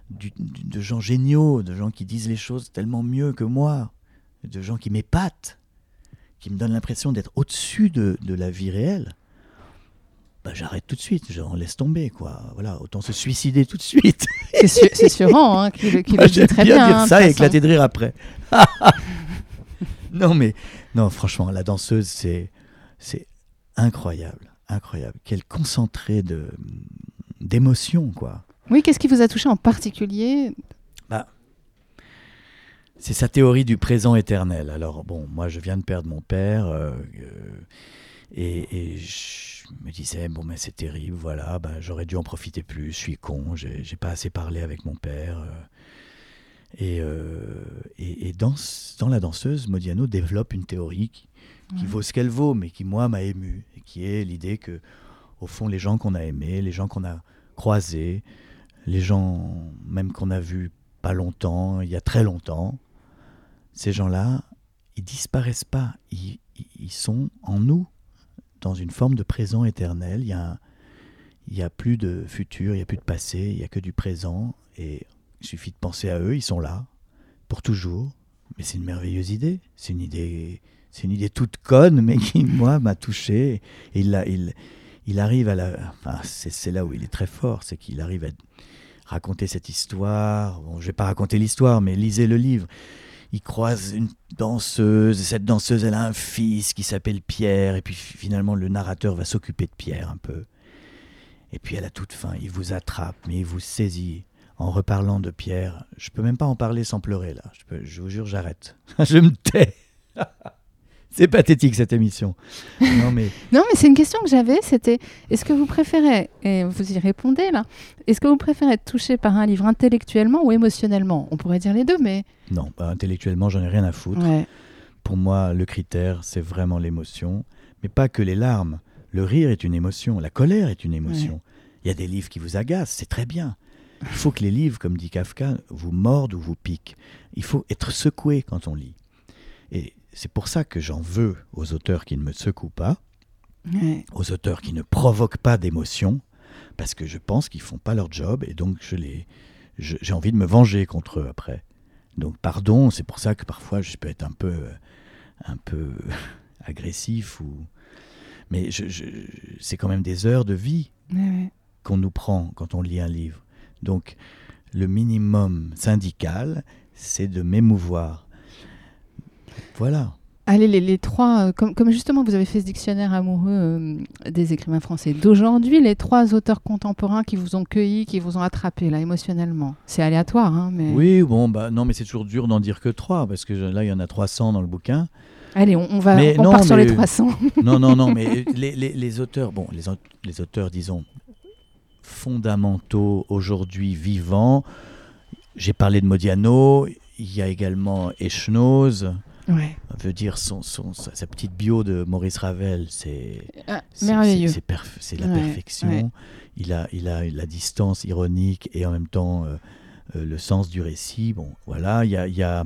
de gens géniaux, de gens qui disent les choses tellement mieux que moi, de gens qui m'épatent, qui me donnent l'impression d'être au-dessus de, de la vie réelle, bah, j'arrête tout de suite, j'en laisse tomber, quoi. Voilà, autant se suicider tout de suite. C'est Suran hein, qui, le- qui le dit très bien bien. dire hein, ça et éclater de rire après. non, mais non, franchement, la danseuse, c'est c'est incroyable, incroyable. Quel concentré de d'émotions, quoi. Oui, qu'est-ce qui vous a touché en particulier? C'est sa théorie du présent éternel. Alors, bon, moi, je viens de perdre mon père. euh, euh, et, et je me disais, bon, mais c'est terrible, voilà, ben, j'aurais dû en profiter plus, je suis con, j'ai pas assez parlé avec mon père. euh. et, euh, et, et dans, dans La danseuse, Modiano développe une théorie qui, qui Ouais. vaut ce qu'elle vaut, mais qui, moi, m'a ému, et qui est l'idée que, au fond, les gens qu'on a aimés, les gens qu'on a croisés, les gens même qu'on a vus pas longtemps, il y a très longtemps, ces gens-là, ils disparaissent pas, ils- ils sont en nous, dans une forme de présent éternel. Il y a, a plus de futur, il n'y a plus de passé, il y a que du présent, et il suffit de penser à eux, ils sont là, pour toujours. Mais c'est une merveilleuse idée, c'est une idée, c'est une idée toute conne, mais qui, moi, m'a touché. Et il, l'a- il, arrive à la... C'est là où il est très fort, c'est qu'il arrive à raconter cette histoire. Bon, je vais pas raconter l'histoire, mais lisez le livre. Il croise une danseuse, et cette danseuse, elle a un fils qui s'appelle Pierre, et puis finalement, le narrateur va s'occuper de Pierre un peu. Et puis à la toute fin, il vous attrape, mais il vous saisit en reparlant de Pierre. Je peux même pas en parler sans pleurer là. Je, peux- je vous jure, j'arrête. je me tais. C'est pathétique cette émission. Non mais Non, mais c'est une question que j'avais, c'était est-ce que vous préférez, et vous y répondez là, est-ce que vous préférez être touché par un livre intellectuellement ou émotionnellement? On pourrait dire les deux, mais... non, bah, intellectuellement, j'en ai rien à foutre. Ouais. Pour moi, le critère, c'est vraiment l'émotion, mais pas que les larmes. Le rire est une émotion, la colère est une émotion. Il y a des livres qui vous agacent, c'est très bien. Il faut que les livres, comme dit Kafka, vous mordent ou vous piquent. Il faut être secoué quand on lit. Et c'est pour ça que j'en veux aux auteurs qui ne me secouent pas, Ouais. aux auteurs qui ne provoquent pas d'émotion, parce que je pense qu'ils font pas leur job et donc je les, j'ai envie de me venger contre eux après. Donc pardon, c'est pour ça que parfois je peux être un peu, un peu agressif ou, mais je- je- c'est quand même des heures de vie ouais. qu'on nous prend quand on lit un livre. Donc le minimum syndical, c'est de m'émouvoir. Voilà. Allez, les, les trois, euh, comme, comme justement vous avez fait ce dictionnaire amoureux euh, des écrivains français d'aujourd'hui, les trois auteurs contemporains qui vous ont cueilli, qui vous ont attrapé là émotionnellement. C'est aléatoire, hein, mais... Oui, bon, bah non, mais c'est toujours dur d'en dire que trois, parce que je- là, il y en a 300 dans le bouquin. Allez, on, on va, Mais on non, part sur les mais- 300. Non, non, non, mais les, les- les auteurs, bon, les, les auteurs, disons, fondamentaux aujourd'hui vivants. J'ai parlé de Modiano, il y a également Echnoz, Ouais. veut dire son, son- sa, petite bio de Maurice Ravel, c'est Ah, c'est- merveilleux. c'est- C'est perf- c'est la Ouais, perfection. ouais. Il, a, il a la distance ironique et en même temps euh, euh, le sens du récit. Bon, voilà. Il y a, il y a,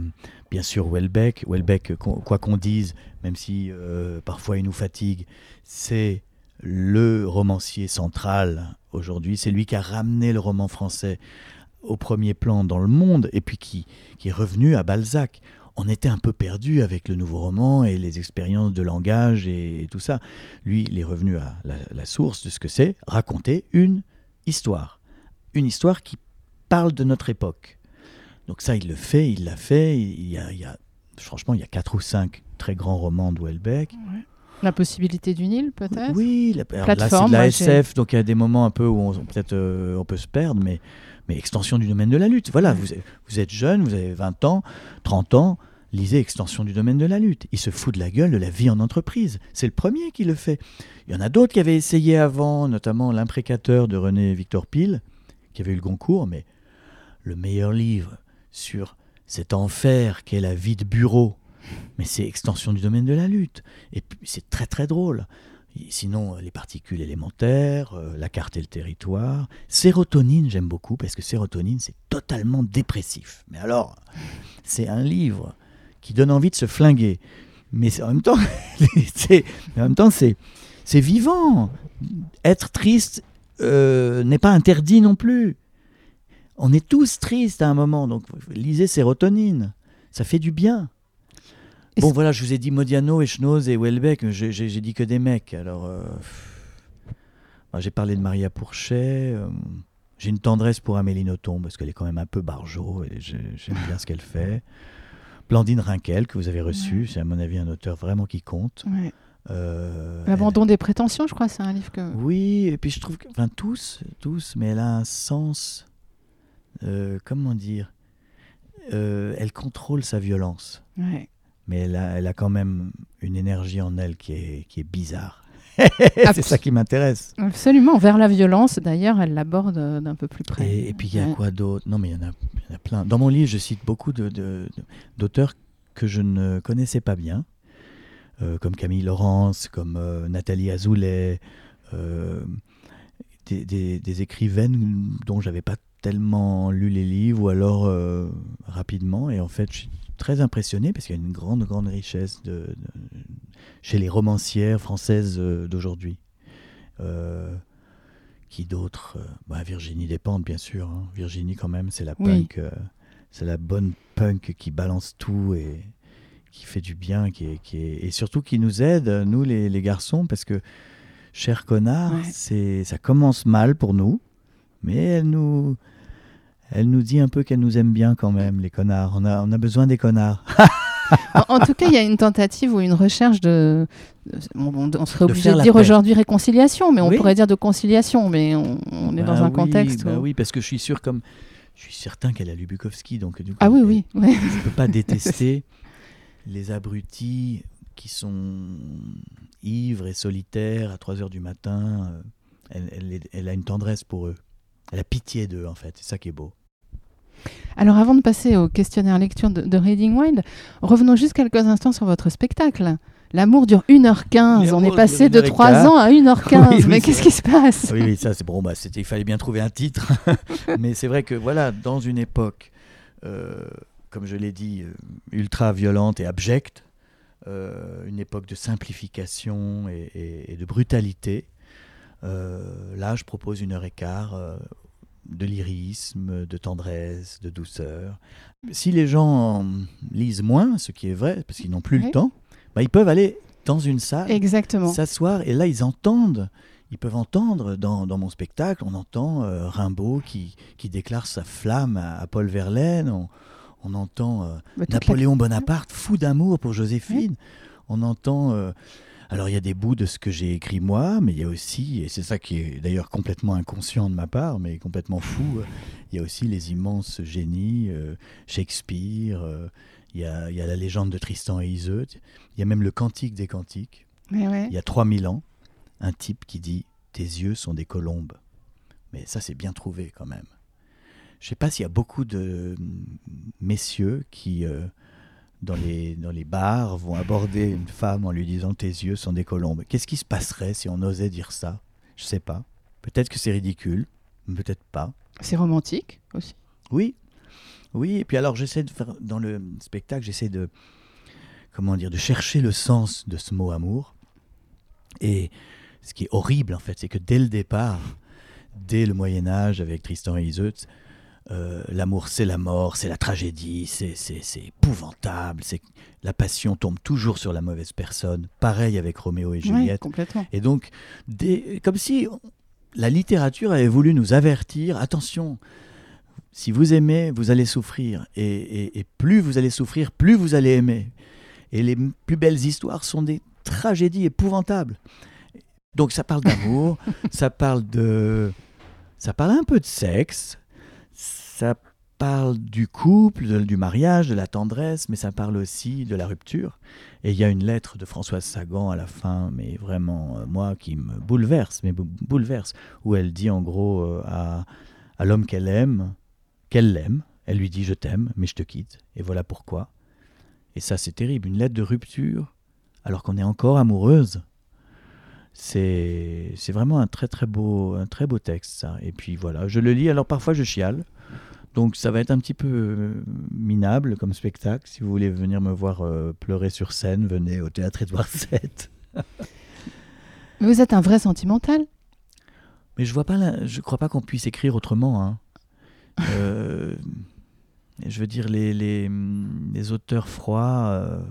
bien sûr Welbeck. Welbeck, qu'on- quoi qu'on dise, même si euh, parfois il nous fatigue, c'est le romancier central aujourd'hui. C'est lui qui a ramené le roman français au premier plan dans le monde et puis qui, qui est revenu à Balzac. On était un peu perdu avec le nouveau roman et les expériences de langage et, et tout ça. Lui, il est revenu à la, la source de ce que c'est raconter une histoire. Une histoire qui parle de notre époque. Donc ça, il le fait, il l'a fait. Il y a, il y a- franchement, il y a quatre ou cinq très grands romans de Welbeck. La possibilité du Nil, peut-être? Oui, la- alors là c'est Plateforme, de la SF, donc il y a des moments un peu où on, peut-être euh, on peut se perdre, mais, mais extension du domaine de la lutte. Voilà, Ouais. vous, êtes- vous êtes jeune, vous avez 20 ans, 30 ans, lisez Extension du domaine de la lutte. Il se fout de la gueule de la vie en entreprise. C'est le premier qui le fait. Il y en a d'autres qui avaient essayé avant, notamment L'imprécateur de René Victor Pile, qui avait eu le Goncourt, mais le meilleur livre sur cet enfer qu'est la vie de bureau, mais c'est extension du domaine de la lutte. Et puis c'est très très drôle. Sinon, euh, les particules élémentaires, euh, la carte et le territoire. Sérotonine, j'aime beaucoup parce que sérotonine, c'est totalement dépressif. Mais alors, c'est un livre qui donne envie de se flinguer. Mais en même temps, c'est, en même temps, c'est, c'est vivant. Être triste euh, n'est pas interdit non plus. On est tous tristes à un moment, donc lisez sérotonine. Ça fait du bien. Bon, voilà, je vous ai dit Modiano, Echnoz et Welbeck. J'ai dit que des mecs. Alors, euh, j'ai parlé de Maria Pourchet. euh, j'ai une tendresse pour Amélie Nothomb parce qu'elle est quand même un peu barjot et j'ai- j'aime bien ce qu'elle fait. Blandine Rinkel, que vous avez reçu, c'est à mon avis un auteur vraiment qui compte. Ouais. Euh, L'abandon des prétentions, je crois, c'est un livre que. Oui, et puis je trouve que, enfin tous, tous, mais elle a un sens, euh, comment dire, Euh, elle contrôle sa violence Ouais. Mais elle a, elle a quand même une énergie en elle qui est, qui est bizarre. C'est ça qui m'intéresse. Absolument, vers la violence, d'ailleurs, elle l'aborde euh, d'un peu plus près. Et, et puis il y a Ouais. quoi d'autre? Non, mais il y, en a, il y en a plein. Dans mon livre, je cite beaucoup d'auteurs que je ne connaissais pas bien, euh, comme Camille Laurence, comme euh, Nathalie Azoulay, euh, des, des- des écrivaines dont j'avais pas tellement lu les livres, ou alors rapidement. Et en fait, je suis très impressionné parce qu'il y a une grande, grande richesse de, de- chez les romancières françaises euh, d'aujourd'hui. Euh, qui d'autre Euh, bah, Virginie Despentes, bien sûr. hein. Virginie, quand même, c'est la Oui. punk. euh, c'est la bonne punk qui balance tout et qui fait du bien, qui est, qui est- et surtout qui nous aide, nous les, les garçons, parce que cher connard, Ouais. c'est ça commence mal pour nous, mais elle nous, elle nous dit un peu qu'elle nous aime bien quand même, les connards. On a, on a besoin des connards. En, en tout cas, il y a une tentative ou une recherche de. on, serait obligé de dire aujourd'hui réconciliation, mais on Oui. pourrait dire de conciliation, mais on, on est Bah dans un oui, contexte. bah où- oui, parce que je suis sûr comme. Je suis certain qu'elle a lu Bukowski, donc du coup, Ah oui, elle- oui. ouais. Je peux pas détester les abrutis qui sont ivres et solitaires à 3 heures du matin. euh, Elle, elle a une tendresse pour eux. Elle a pitié d'eux, en fait. C'est ça qui est beau. Alors, avant de passer au questionnaire lecture de, de Reading Wild, revenons juste quelques instants sur votre spectacle. L'amour dure 1h15. On est passé de heure et 3 quart. ans à 1h15. Oui, oui, mais qu'est-ce qui se passe? Oui, oui, ça c'est bon. Bah, il fallait bien trouver un titre. Mais c'est vrai que voilà, dans une époque, euh, comme je l'ai dit, euh, ultra violente et abjecte, euh, une époque de simplification et, et- et de brutalité, euh, là, je propose une heure et quart de lyrisme, de tendresse, de douceur. Si les gens lisent moins, ce qui est vrai, parce qu'ils n'ont plus Oui. le temps, bah, ils peuvent aller dans une salle s'asseoir et là ils entendent ils peuvent entendre dans, dans mon spectacle on entend euh, Rimbaud qui, qui déclare sa flamme à, à Paul Verlaine on, on entend euh, Bah, la- Napoléon Bonaparte fou d'amour pour Joséphine on entend euh, alors il y a des bouts de ce que j'ai écrit moi mais il y a aussi et c'est ça qui est d'ailleurs complètement inconscient de ma part mais complètement fou euh, il y a aussi les immenses génies euh, Shakespeare euh, il y, a, il y a la légende de Tristan et Iseut il y a même le cantique des cantiques ouais. il y a 3000 ans, un type qui dit Tes yeux sont des colombes. Mais ça, c'est bien trouvé quand même. Je ne sais pas s'il y a beaucoup de messieurs qui, euh, dans, les, dans les bars, vont aborder une femme en lui disant Tes yeux sont des colombes. Qu'est-ce qui se passerait si on osait dire ça? Je ne sais pas. Peut-être que c'est ridicule, peut-être pas. C'est romantique aussi. Oui, oui. Et puis alors, j'essaie de faire dans le spectacle, j'essaie de comment dire, de chercher le sens de ce mot amour. Et ce qui est horrible en fait, c'est que dès le départ, dès le Moyen Âge avec Tristan et Iseut, euh, l'amour c'est la mort, c'est la tragédie, c'est épouvantable, c'est la passion tombe toujours sur la mauvaise personne. Pareil avec Roméo et Juliette. complètement. Et donc, comme si la littérature avait voulu nous avertir, attention, si vous aimez, vous allez souffrir. Et, plus vous allez souffrir, plus vous allez aimer. Et les plus belles histoires sont des tragédies épouvantables. Donc ça parle d'amour, ça parle de... Ça parle un peu de sexe, ça parle du couple, du mariage, de la tendresse, mais ça parle aussi de la rupture. Et il y a une lettre de Françoise Sagan à la fin, mais vraiment, euh, moi, qui me bouleverse, mais bouleverse, où elle dit en gros euh, à, l'homme qu'elle aime, qu'elle l'aime, elle lui dit je t'aime, mais je te quitte, et voilà pourquoi. Et ça, c'est terrible, une lettre de rupture, alors qu'on est encore amoureuse. C'est vraiment un très très beau un très beau texte ça. Et puis voilà, je le lis. Alors parfois je chiale, donc ça va être un petit peu euh, minable comme spectacle. Si vous voulez venir me voir euh, pleurer sur scène, venez au théâtre Édouard VII. vous êtes un vrai sentimental. Mais je vois pas, je crois pas qu'on puisse écrire autrement. Hein. Euh, je veux dire, les, les, les auteurs froids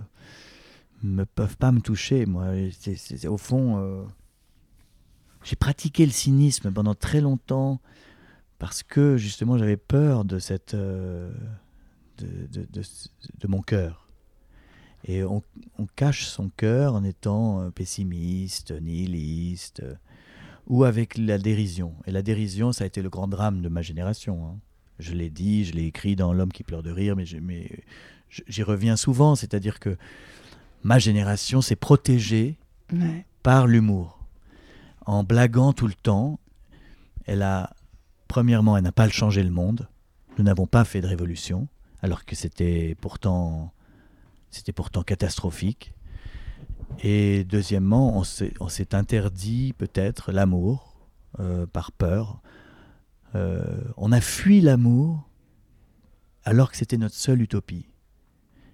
ne peuvent pas me toucher. Moi, c'est, au fond, j'ai pratiqué le cynisme pendant très longtemps parce que justement j'avais peur de cette euh, de, de, mon cœur. Et on, cache son cœur en étant euh, pessimiste, nihiliste, euh, ou avec la dérision. Et la dérision, ça a été le grand drame de ma génération. Hein. Je l'ai dit, je l'ai écrit dans L'homme qui pleure de rire, mais j'y reviens souvent. C'est-à-dire que ma génération s'est protégée par l'humour. En blaguant tout le temps, elle a Premièrement, elle n'a pas changé le monde. Nous n'avons pas fait de révolution, alors que c'était pourtant, c'était pourtant catastrophique. Et deuxièmement, on s'est interdit peut-être l'amour euh, par peur. Euh, on a fui l'amour alors que c'était notre seule utopie.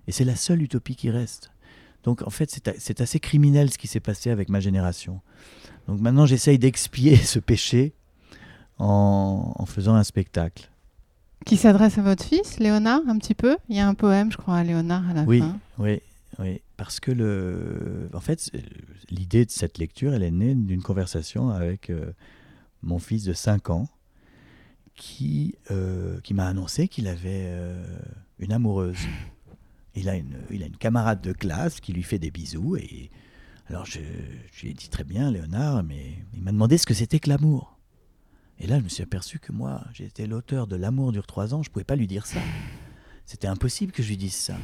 Et c'est la seule utopie qui reste. Donc en fait, c'est assez criminel ce qui s'est passé avec ma génération. Donc maintenant, j'essaye d'expier ce péché en, faisant un spectacle. Qui s'adresse à votre fils, Léonard, un petit peu Il y a un poème, je crois, à Léonard à la oui, fin. Oui, oui. Parce que, le... en fait, l'idée de cette lecture, elle est née d'une conversation avec euh, mon fils de 5 ans qui, euh, qui m'a annoncé qu'il avait euh, une amoureuse. Il a une, il a une camarade de classe qui lui fait des bisous. Et alors, je, je lui ai dit très bien, Léonard, mais il m'a demandé ce que c'était que l'amour. Et là, je me suis aperçu que moi, j'étais l'auteur de L'amour dure trois ans, je ne pouvais pas lui dire ça. C'était impossible que je lui dise ça.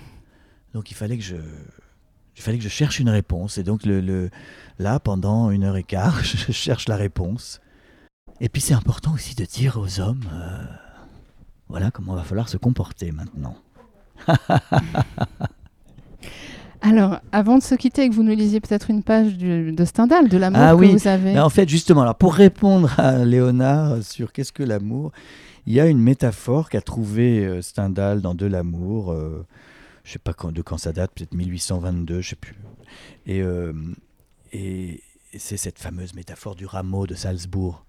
Donc il fallait que je, il fallait que je cherche une réponse. Et donc le, là, pendant une heure et quart, je cherche la réponse. Et puis c'est important aussi de dire aux hommes, euh, voilà comment va falloir se comporter maintenant. Alors, avant de se quitter, que vous nous lisiez peut-être une page de Stendhal, de l'amour ah que vous avez. En fait, justement, alors pour répondre à Léonard sur qu'est-ce que l'amour, il y a une métaphore qu'a trouvée euh, Stendhal dans De l'amour. Euh, je ne sais pas quand, de quand ça date, peut-être 1822, je sais plus. Et, euh, et c'est cette fameuse métaphore du rameau de Salzbourg.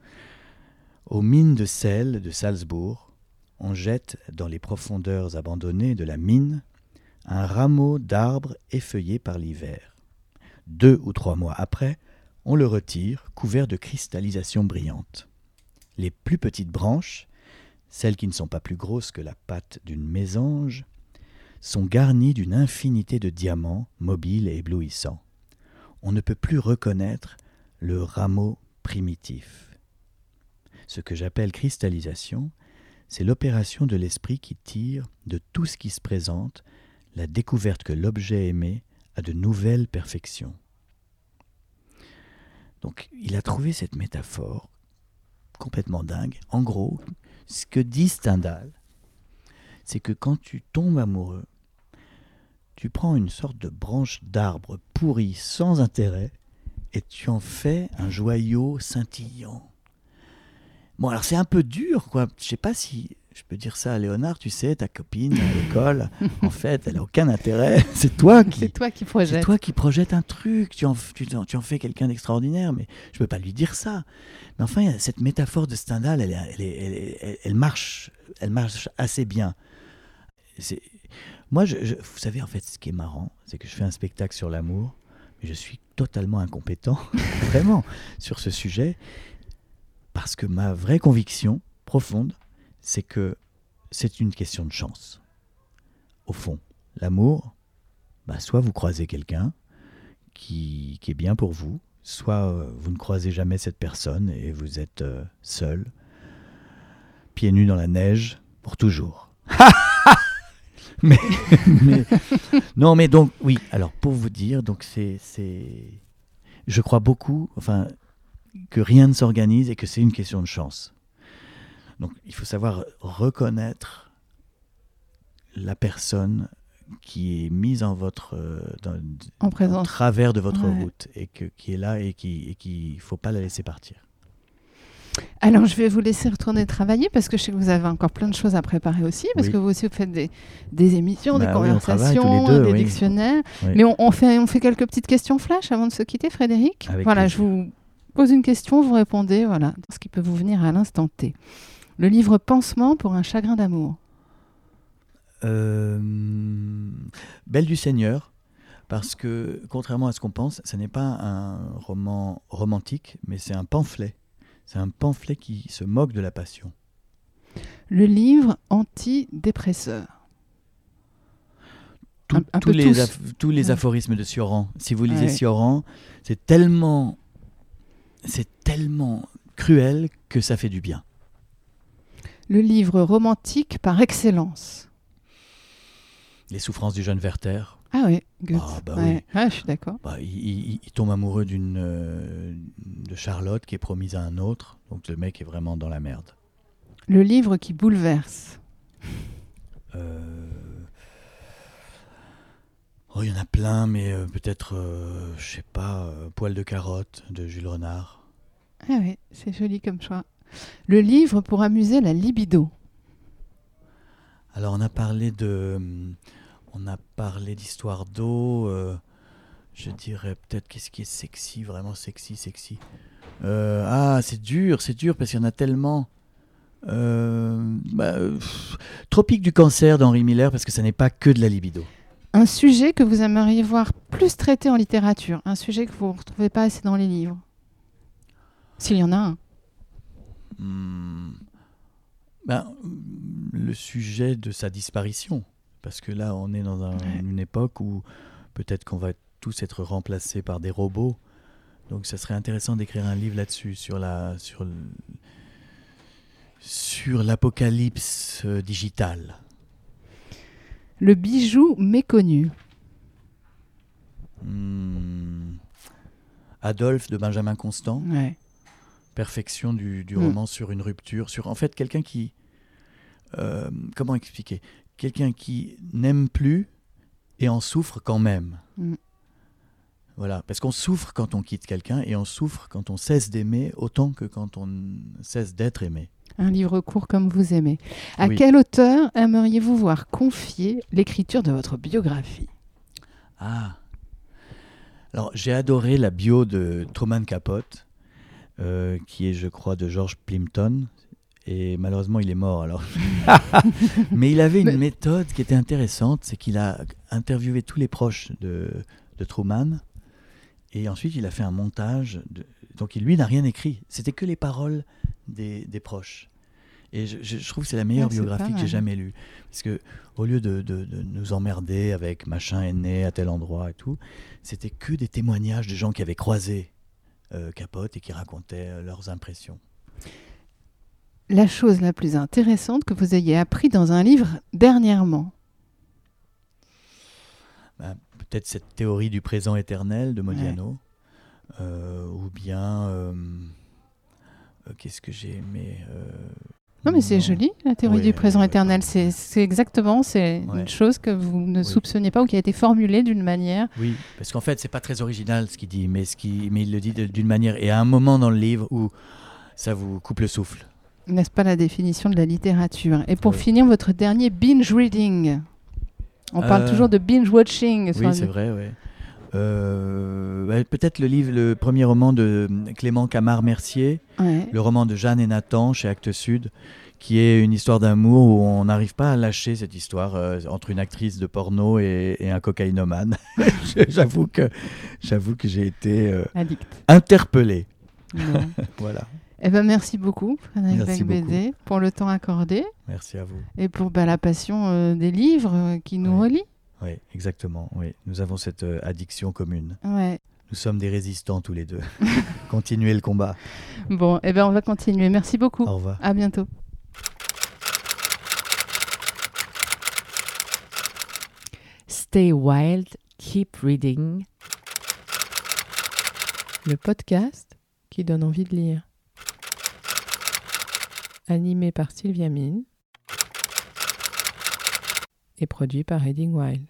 Aux mines de sel de Salzbourg, on jette dans les profondeurs abandonnées de la mine un rameau d'arbre effeuillé par l'hiver. Deux ou trois mois après, on le retire, couvert de cristallisation brillante. Les plus petites branches, celles qui ne sont pas plus grosses que la patte d'une mésange, sont garnies d'une infinité de diamants mobiles et éblouissants. On ne peut plus reconnaître le rameau primitif. Ce que j'appelle cristallisation, c'est l'opération de l'esprit qui tire de tout ce qui se présente la découverte que l'objet aimé a de nouvelles perfections. Donc il a trouvé cette métaphore complètement dingue. En gros, ce que dit Stendhal, c'est que quand tu tombes amoureux, tu prends une sorte de branche d'arbre pourri sans intérêt et tu en fais un joyau scintillant. Bon, alors c'est un peu dur, quoi. Je sais pas si je peux dire ça à Léonard, tu sais, ta copine à l'école, en fait, elle a aucun intérêt. C'est toi qui, C'est toi qui c'est projettes. toi qui projettes un truc. Tu en, tu, tu en fais quelqu'un d'extraordinaire, mais je peux pas lui dire ça. Mais enfin, cette métaphore de Stendhal, elle, elle, elle elle- marche, elle marche assez bien. C'est- Moi, je, je- vous savez, en fait, ce qui est marrant, c'est que je fais un spectacle sur l'amour, mais je suis totalement incompétent, vraiment, sur ce sujet, parce que ma vraie conviction profonde, c'est que c'est une question de chance. Au fond, l'amour, bah, soit vous croisez quelqu'un qui, qui est bien pour vous, soit euh, vous ne croisez jamais cette personne et vous êtes euh, seul, pieds nus dans la neige, pour toujours. mais, mais- non, mais donc, oui, alors pour vous dire, donc c'est, c'est, je crois beaucoup, enfin, que rien ne s'organise et que c'est une question de chance. Donc il faut savoir reconnaître la personne qui est mise en votre euh, dans, En en présence. travers de votre Ouais. route et que, qui est là et qui et qui faut pas la laisser partir. Alors, je vais vous laisser retourner travailler parce que je sais que vous avez encore plein de choses à préparer aussi, parce Oui. que vous aussi, vous faites des, des émissions, des Bah oui, conversations, deux, des oui. dictionnaires. Mais on, on fait, on fait quelques petites questions flash avant de se quitter, Frédéric. Avec voilà, plaisir. je vous pose une question, vous répondez, voilà, ce qui peut vous venir à l'instant T. Le livre Pansement pour un chagrin d'amour. Euh, Belle du Seigneur, parce que contrairement à ce qu'on pense, ce n'est pas un roman romantique, mais c'est un pamphlet. C'est un pamphlet qui se moque de la passion. Le livre antidépresseur. Tout- Un- un tous, les tous. les Ouais. aphorismes de Sioran. Si vous lisez Ouais. Sioran, c'est tellement, c'est tellement cruel que ça fait du bien. Le livre romantique par excellence. Les souffrances du jeune Werther. Ah oui, Goethe. Ah, bah Ouais. oui. Ouais, je suis d'accord. Bah, il, il- il tombe amoureux d'une euh, de Charlotte qui est promise à un autre. Donc le mec est vraiment dans la merde. Le livre qui bouleverse. Euh, Oh, il y en a plein, mais euh, peut-être, je sais pas, Poil de carotte de Jules Renard. Ah oui, c'est joli comme choix. Le livre pour amuser la libido. Alors on a parlé de, hum, on a parlé d'histoire d'eau. euh, je dirais peut-être qu'est-ce qui est sexy, vraiment sexy, sexy. Euh, ah, c'est dur, c'est dur parce qu'il y en a tellement. Euh, bah, euh, pff, Tropique du cancer d'Henri Miller parce que ça n'est pas que de la libido. Un sujet que vous aimeriez voir plus traité en littérature. Un sujet que vous ne retrouvez pas assez dans les livres. S'il y en a un. Hmm. Ben, le sujet de sa disparition. Parce que là, on est dans un- Ouais. une époque où peut-être qu'on va tous être remplacés par des robots. Donc, ça serait intéressant d'écrire un livre là-dessus, sur la, sur le- sur l'apocalypse euh, digital. Le bijou méconnu. Hmm. Adolphe de Benjamin Constant. Ouais. Perfection du, du Mm. roman sur une rupture, sur en fait quelqu'un qui, euh, comment expliquer, quelqu'un qui n'aime plus et en souffre quand même. Mm. Voilà, parce qu'on souffre quand on quitte quelqu'un et on souffre quand on cesse d'aimer autant que quand on cesse d'être aimé. Un livre court comme vous aimez. À Oui. quel auteur aimeriez-vous voir confier l'écriture de votre biographie? Ah. Alors, j'ai adoré la bio de Truman Capote, euh, qui est, je crois, de George Plimpton. Et malheureusement, il est mort alors. Mais il avait une Mais- méthode qui était intéressante, c'est qu'il a interviewé tous les proches de, de Truman. Et ensuite, il a fait un montage. De... Donc, il- lui n'a rien écrit. C'était que les paroles des, des proches. Et je, trouve que c'est la meilleure biographie que j'ai jamais lue. Parce que au lieu de, de- de nous emmerder avec machin est né à tel endroit et tout, c'était que des témoignages de gens qui avaient croisé euh, Capote et qui racontaient euh, leurs impressions. La chose la plus intéressante que vous ayez appris dans un livre dernièrement Ben, Peut-être cette théorie du présent éternel de Modiano, euh, ou bien euh, Qu'est-ce que j'ai aimé Non, mais c'est joli, la théorie Oui, du présent oui, éternel. C'est c'est exactement c'est une chose que vous ne Oui. soupçonniez pas ou qui a été formulée d'une manière. Oui, parce qu'en fait, c'est pas très original ce qu'il dit, mais, ce qui, mais il le dit d'une manière. Et à un moment dans le livre où ça vous coupe le souffle. N'est-ce pas la définition de la littérature? Et pour Oui. finir, votre dernier binge reading. On parle Euh, toujours de binge watching. Oui, c'est vrai, oui. Euh, ouais, Peut-être le livre, le premier roman de Clément Camard-Mercier, Ouais. le roman de Jeanne et Nathan chez Actes Sud, qui est une histoire d'amour où on n'arrive pas à lâcher cette histoire euh, entre une actrice de porno et, et un cocaïnomane. j'avoue que j'avoue que j'ai été euh, Addict. interpellé. Voilà. Eh ben, merci beaucoup, Frédéric Merci Becbédé, pour le temps accordé Merci à vous. et pour bah, la passion euh, des livres qui nous Ouais. relient. Oui, exactement. Oui, nous avons cette euh, addiction commune. Ouais. Nous sommes des résistants tous les deux. Continuez le combat. Bon, eh ben, on va continuer. Merci beaucoup. Au revoir. À bientôt. Stay Wild, Keep Reading. Le podcast qui donne envie de lire. Animé par Sylvia Mine et produit par Reading Wild.